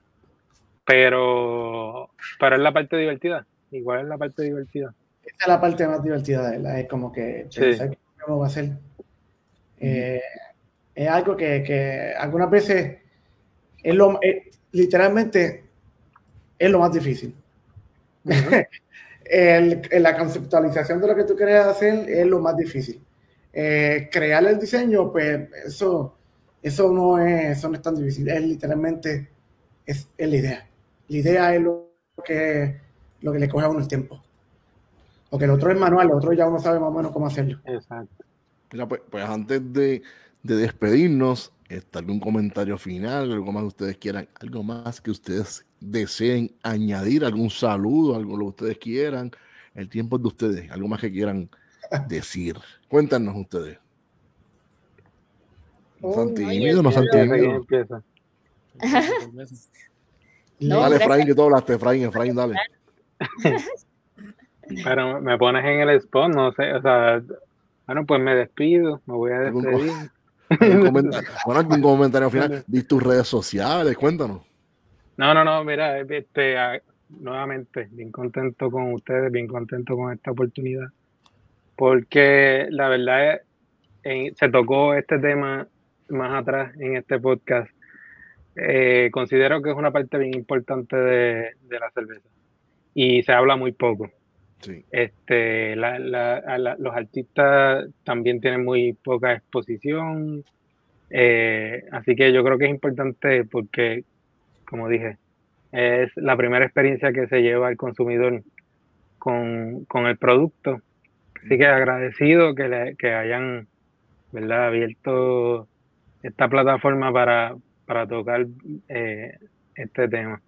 Pero, pero es la parte divertida. Igual es la parte divertida. esa es la parte más divertida de verdad. Es como que Sí. cómo va a ser. Eh, es algo que, que algunas veces es lo, eh, literalmente es lo más difícil. El- el- la conceptualización de lo que tú quieres hacer es lo más difícil. Eh, crear el diseño, pues eso, eso no es, eso no es tan difícil. Es literalmente es, es la idea. La idea es lo que, lo que le coge a uno el tiempo. Porque el otro es manual, el otro ya uno sabe más o menos cómo hacerlo. Exacto. Mira, pues, pues antes de, de despedirnos, ¿está algún comentario final, algo más que ustedes quieran, algo más que ustedes deseen añadir, algún saludo, algo lo que ustedes quieran? El tiempo es de ustedes, algo más que quieran decir. Cuéntanos ustedes. No Oh, tímidos, no sean yo- Empieza, ¿quién tímidos. No, Dale. Efraín, que tú hablaste, Efraín, Efraín, dale. Pero me pones en el spot, no sé, o sea, bueno, pues me despido, me voy a despedir. Algún comentario, bueno, algún comentario final. Di tus redes sociales, cuéntanos. No, no, no, mira, este, nuevamente, bien contento con ustedes, bien contento con esta oportunidad, porque la verdad es, en- se tocó este tema más atrás en este podcast. Eh, considero que es una parte bien importante de, de la cerveza y se habla muy poco. Sí. Este, la- la- la- los artistas también tienen muy poca exposición, eh, así que yo creo que es importante porque, como dije, es la primera experiencia que se lleva el consumidor con, con el producto. Así que agradecido que, le- que hayan ¿verdad? abierto esta plataforma para, para tocar eh, este tema.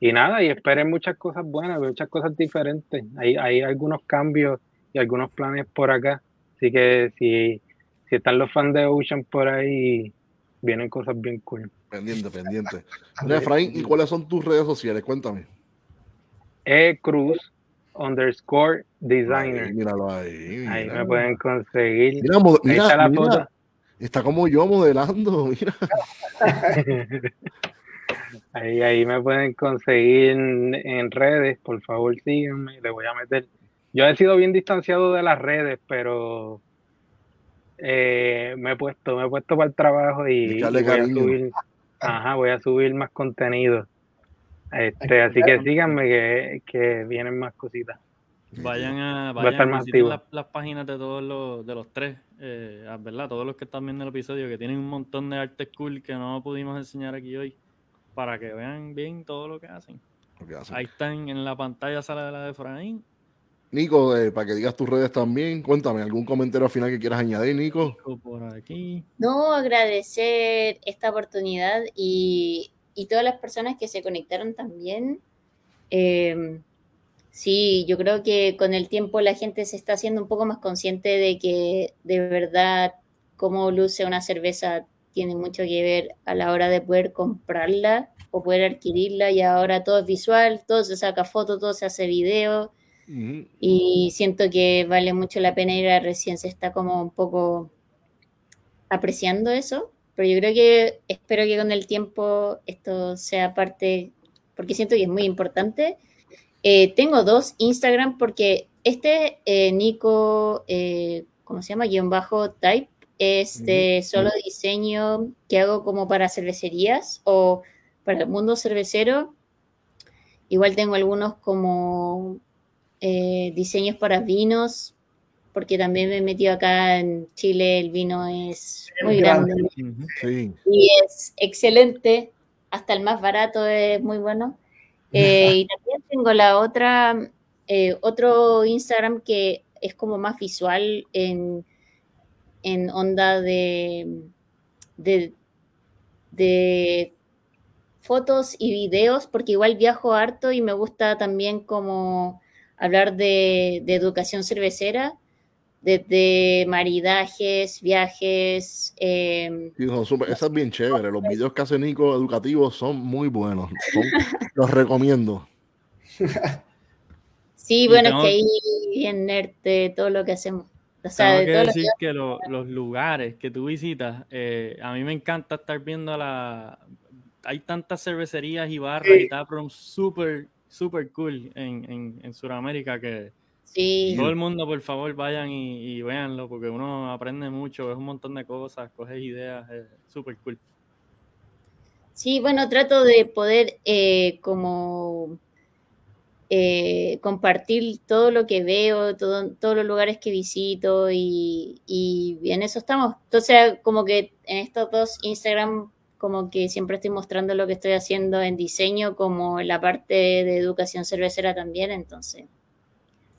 Y nada, y esperen muchas cosas buenas, muchas cosas diferentes. Hay, hay algunos cambios y algunos planes por acá. Así que si, si están los fans de Ocean por ahí, vienen cosas bien cool. Pendiente, pendiente. Efraín, ¿y cuáles son tus redes sociales? Cuéntame. E Cruz underscore Ahí, designer. míralo ahí. Ahí me pueden conseguir. Mira, Ahí está la mira, foto. está como yo modelando, mira. Ahí, ahí me pueden conseguir en, en redes, por favor síganme, le voy a meter. Yo he sido bien distanciado de las redes, pero eh, me he puesto, me he puesto para el trabajo y, y voy a subir, ajá, voy a subir más contenido. Este, así que síganme que, que vienen más cositas. Vayan a, Va a vayan a activo. las, las páginas de todos los, de los tres, eh, ah, ¿verdad? Todos los que están viendo el episodio, que tienen un montón de arte cool que no pudimos enseñar aquí hoy. para que vean bien todo lo que hacen. Lo que hacen. Ahí están en la pantalla, sale la de Efraín. Nico, eh, para que digas tus redes también, cuéntame, ¿algún comentario final que quieras añadir, Nico? Nico por aquí. No, agradecer esta oportunidad y, y todas las personas que se conectaron también. Eh, sí, yo creo que con el tiempo la gente se está haciendo un poco más consciente de que de verdad cómo luce una cerveza tiene mucho que ver a la hora de poder comprarla o poder adquirirla y ahora todo es visual, todo se saca foto, todo se hace video y siento que vale mucho la pena ir a recién se está como un poco apreciando eso, pero yo creo que espero que con el tiempo esto sea parte, porque siento que es muy importante. Eh, tengo dos Instagram porque este eh, Nico, eh, ¿cómo se llama? Guión bajo type, es de solo diseño que hago como para cervecerías o para el mundo cervecero. Igual tengo algunos como eh, diseños para vinos, porque también me he metido acá en Chile, el vino es muy grande. grande Ujú. Sí. y es excelente, hasta el más barato es muy bueno. Eh, y también tengo la otra, eh, otro Instagram que es como más visual en, en onda de, de, de fotos y videos, porque igual viajo harto y me gusta también como hablar de, de educación cervecera, desde maridajes, viajes, eh, Sí, son súper- esa es bien chévere. Los videos que hace Nico educativos son muy buenos. Son- los recomiendo. Sí, Y bueno, tengo- es que ahí bien nerd de todo lo que hacemos. O sea, Tengo de que todo lo decir que lo- los lugares que tú visitas, eh, a mí me encanta estar viendo la... Hay tantas cervecerías y barras Sí. y taprooms súper, súper cool en, en, en Sudamérica que Sí, todo el mundo, por favor, vayan y, y véanlo porque uno aprende mucho, es un montón de cosas, coges ideas, es súper cool. sí, bueno, trato de poder eh, como eh, compartir todo lo que veo, todo, todos los lugares que visito y, y en eso estamos. Entonces, como que en estos dos Instagram, como que siempre estoy mostrando lo que estoy haciendo en diseño, como en la parte de educación cervecera también, entonces,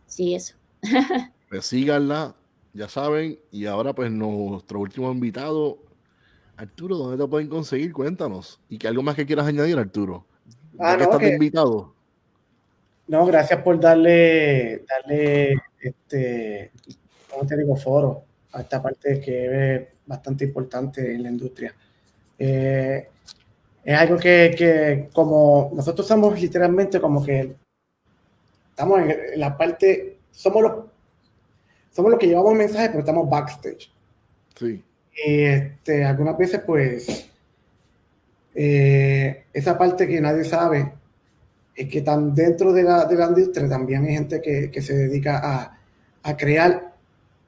sí, eso. Pues síganla, ya saben. Y ahora, pues, nuestro último invitado, Arturo, ¿dónde te pueden conseguir? Cuéntanos. Y que algo más que quieras añadir, Arturo. Ah, Ya que no, estás que- invitado. No, gracias por darle, darle, este, ¿cómo te digo? Foro a esta parte que es bastante importante en la industria. Eh, es algo que, que como nosotros somos literalmente como que estamos en, la parte, somos los, somos los que llevamos mensajes, pero estamos backstage. Sí. Y este, algunas veces, pues, eh, esa parte que nadie sabe es que tan dentro de la, de la industria también hay gente que, que se dedica a, a crear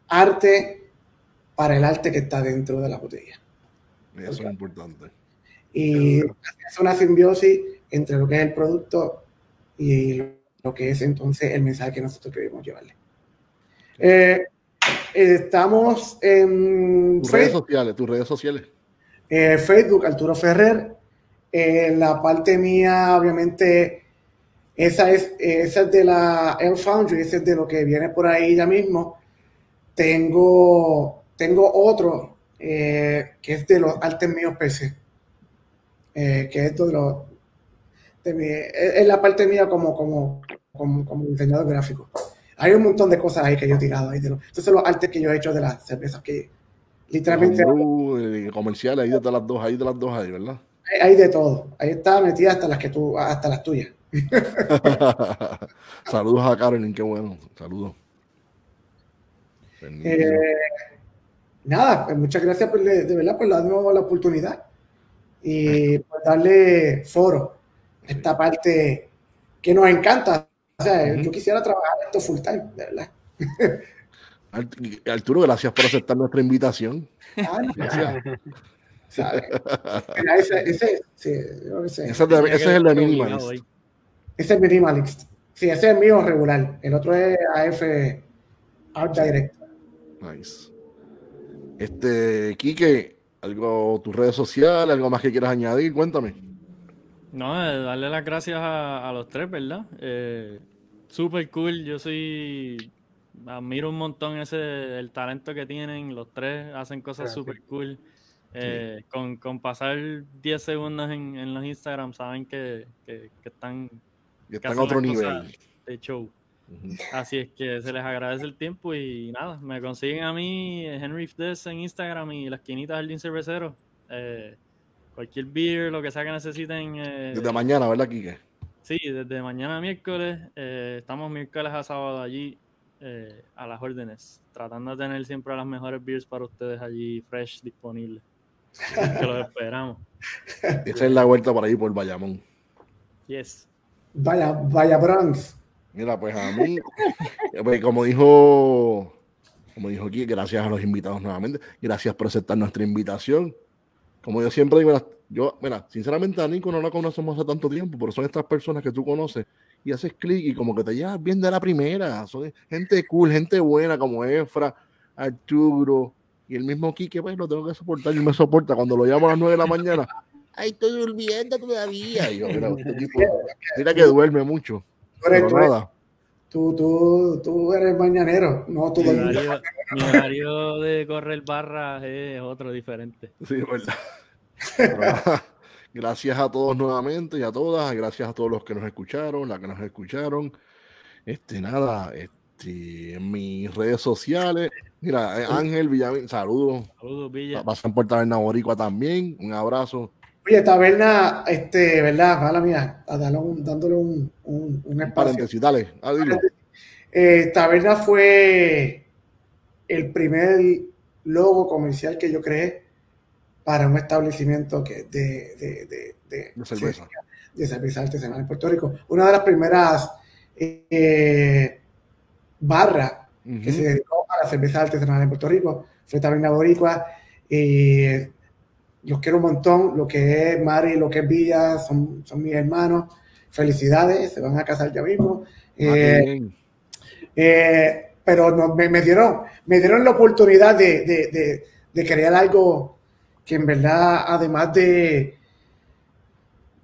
arte para el arte que está dentro de la botella. Eso es importante. Y es una simbiosis entre lo que es el producto y lo, lo que es entonces el mensaje que nosotros queremos llevarle. Eh, estamos en Tus redes sociales, tus redes sociales. Eh, Facebook, Arturo Ferrer. Eh, la parte mía, obviamente, esa es, esa es de la El Foundry, esa es de lo que viene por ahí ya mismo. Tengo, tengo otro que es de los artes míos PC, que es de los, de mi- es, la parte mía como, como, como, como diseñador gráfico. Hay un montón de cosas ahí que yo he tirado ahí. De los, estos son los artes que yo he hecho de las cervezas que literalmente... Eh, comerciales, ahí de las dos, ahí de las dos ahí, ¿verdad? Hay, hay de todo. Ahí está metida hasta las que tú, hasta las tuyas. Saludos a Carolyn, qué bueno. Saludos. Eh, nada, pues muchas gracias por, de, verdad por darnos la oportunidad y por darle foro esta parte que nos encanta. O sea, yo quisiera trabajar esto full time, de verdad. Art- Arturo, gracias por aceptar nuestra invitación. Ah, no, Gracias. ¿sabes? Mira, ese, ese, sí, yo creo que ese- Ese es, de- ese es el de Minimalist. Ese es Minimalist. Sí, ese es el mío regular. El otro es AF Art Direct. Nice. Este, Quique, algo, tus redes sociales, algo más que quieras añadir, cuéntame. No, darle las gracias a, los tres, ¿verdad? Eh, Super cool, yo soy admiro un montón ese el talento que tienen, los tres hacen cosas súper cool. Eh, con, con, pasar 10 segundos en, en, los Instagram saben que, que, están, están a otro nivel de show. Así es que se les agradece el tiempo y nada, me consiguen a mí Henry Fdes en Instagram y las quinitas Jardín Cervecero. Eh, cualquier beer, lo que sea que necesiten. Eh, desde mañana, ¿verdad, Kike? Sí, desde mañana a miércoles. Eh, estamos miércoles a sábado allí eh, a las órdenes, tratando de tener siempre las mejores beers para ustedes allí fresh, disponibles. que los esperamos. Esa es la vuelta por ahí por Bayamón. Yes. Vaya, vaya Bronx. Mira, pues a mí, pues como dijo, como dijo aquí, gracias a los invitados nuevamente, gracias por aceptar nuestra invitación como yo siempre digo, yo, mira, sinceramente a Nico no la conocemos hace tanto tiempo, pero son estas personas que tú conoces y haces clic y como que te llevas bien de la primera. Son gente cool, gente buena como Efra, Arturo y el mismo Kike, pues lo tengo que soportar y me soporta cuando lo llamo a las 9 de la mañana. Ay, estoy durmiendo todavía. Y yo, mira, este tipo, mira que duerme mucho. Pero nada. Tú, tú, tú eres mañanero, no tú mi horario, mi horario de correr barra es otro diferente. Sí, verdad. gracias a todos nuevamente y a todas, gracias a todos los que nos escucharon, las que nos escucharon. Este, nada, este, en mis redes sociales. Mira, eh, Ángel Villamil, saludos. Saludos, Villa. Pasan por Taberna Boricua también. Un abrazo. Oye, Taberna, este, ¿verdad? Mala mía, dándole un, un, un espacio. Dale, ah, eh, Taberna fue el primer logo comercial que yo creé para un establecimiento que de, de, de, de, cerveza. de cerveza artesanal en Puerto Rico. Una de las primeras eh, barras que se dedicó a la cerveza artesanal en Puerto Rico fue Taberna Boricua. Y los quiero un montón. Lo que es Mari, lo que es Villa, son, son mis hermanos. Felicidades, se van a casar ya mismo. Eh, eh, pero me, dieron, me dieron la oportunidad de, crear algo que en verdad, además de,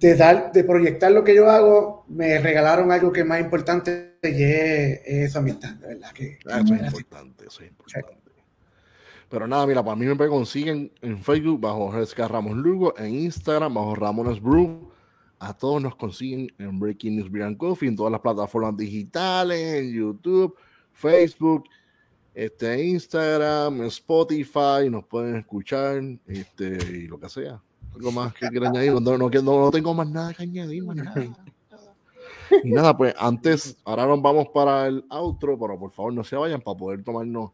de, dar, de proyectar lo que yo hago, me regalaron algo que es más importante y es, esa amistad, de verdad. Que, ah, eso es importante, eso es importante. Pero nada, mira, para mí me consiguen en Facebook bajo Jessica Ramos Lugo, en Instagram bajo Ramones Brew. A todos nos consiguen en Breaking News Beer Coffee, en todas las plataformas digitales, en YouTube, Facebook, este, Instagram, Spotify, nos pueden escuchar, este, y lo que sea. Algo más que quieran añadir, no, no, no, tengo más nada que añadir, más nada. Y nada, pues antes, ahora nos vamos para el outro, pero por favor no se vayan para poder tomarnos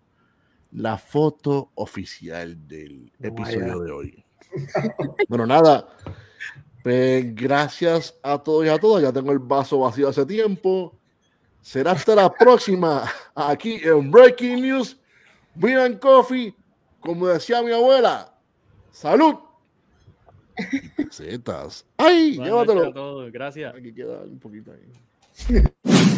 la foto oficial del episodio de hoy. Bueno, nada. Pues gracias a todos y a todas. Ya tengo el vaso vacío hace tiempo. Será hasta la próxima aquí en Breaking News. Beer Coffee, como decía mi abuela. ¡Salud! Zetas. ¡Ay! llévatelo. Gracias. Aquí queda un poquito ahí.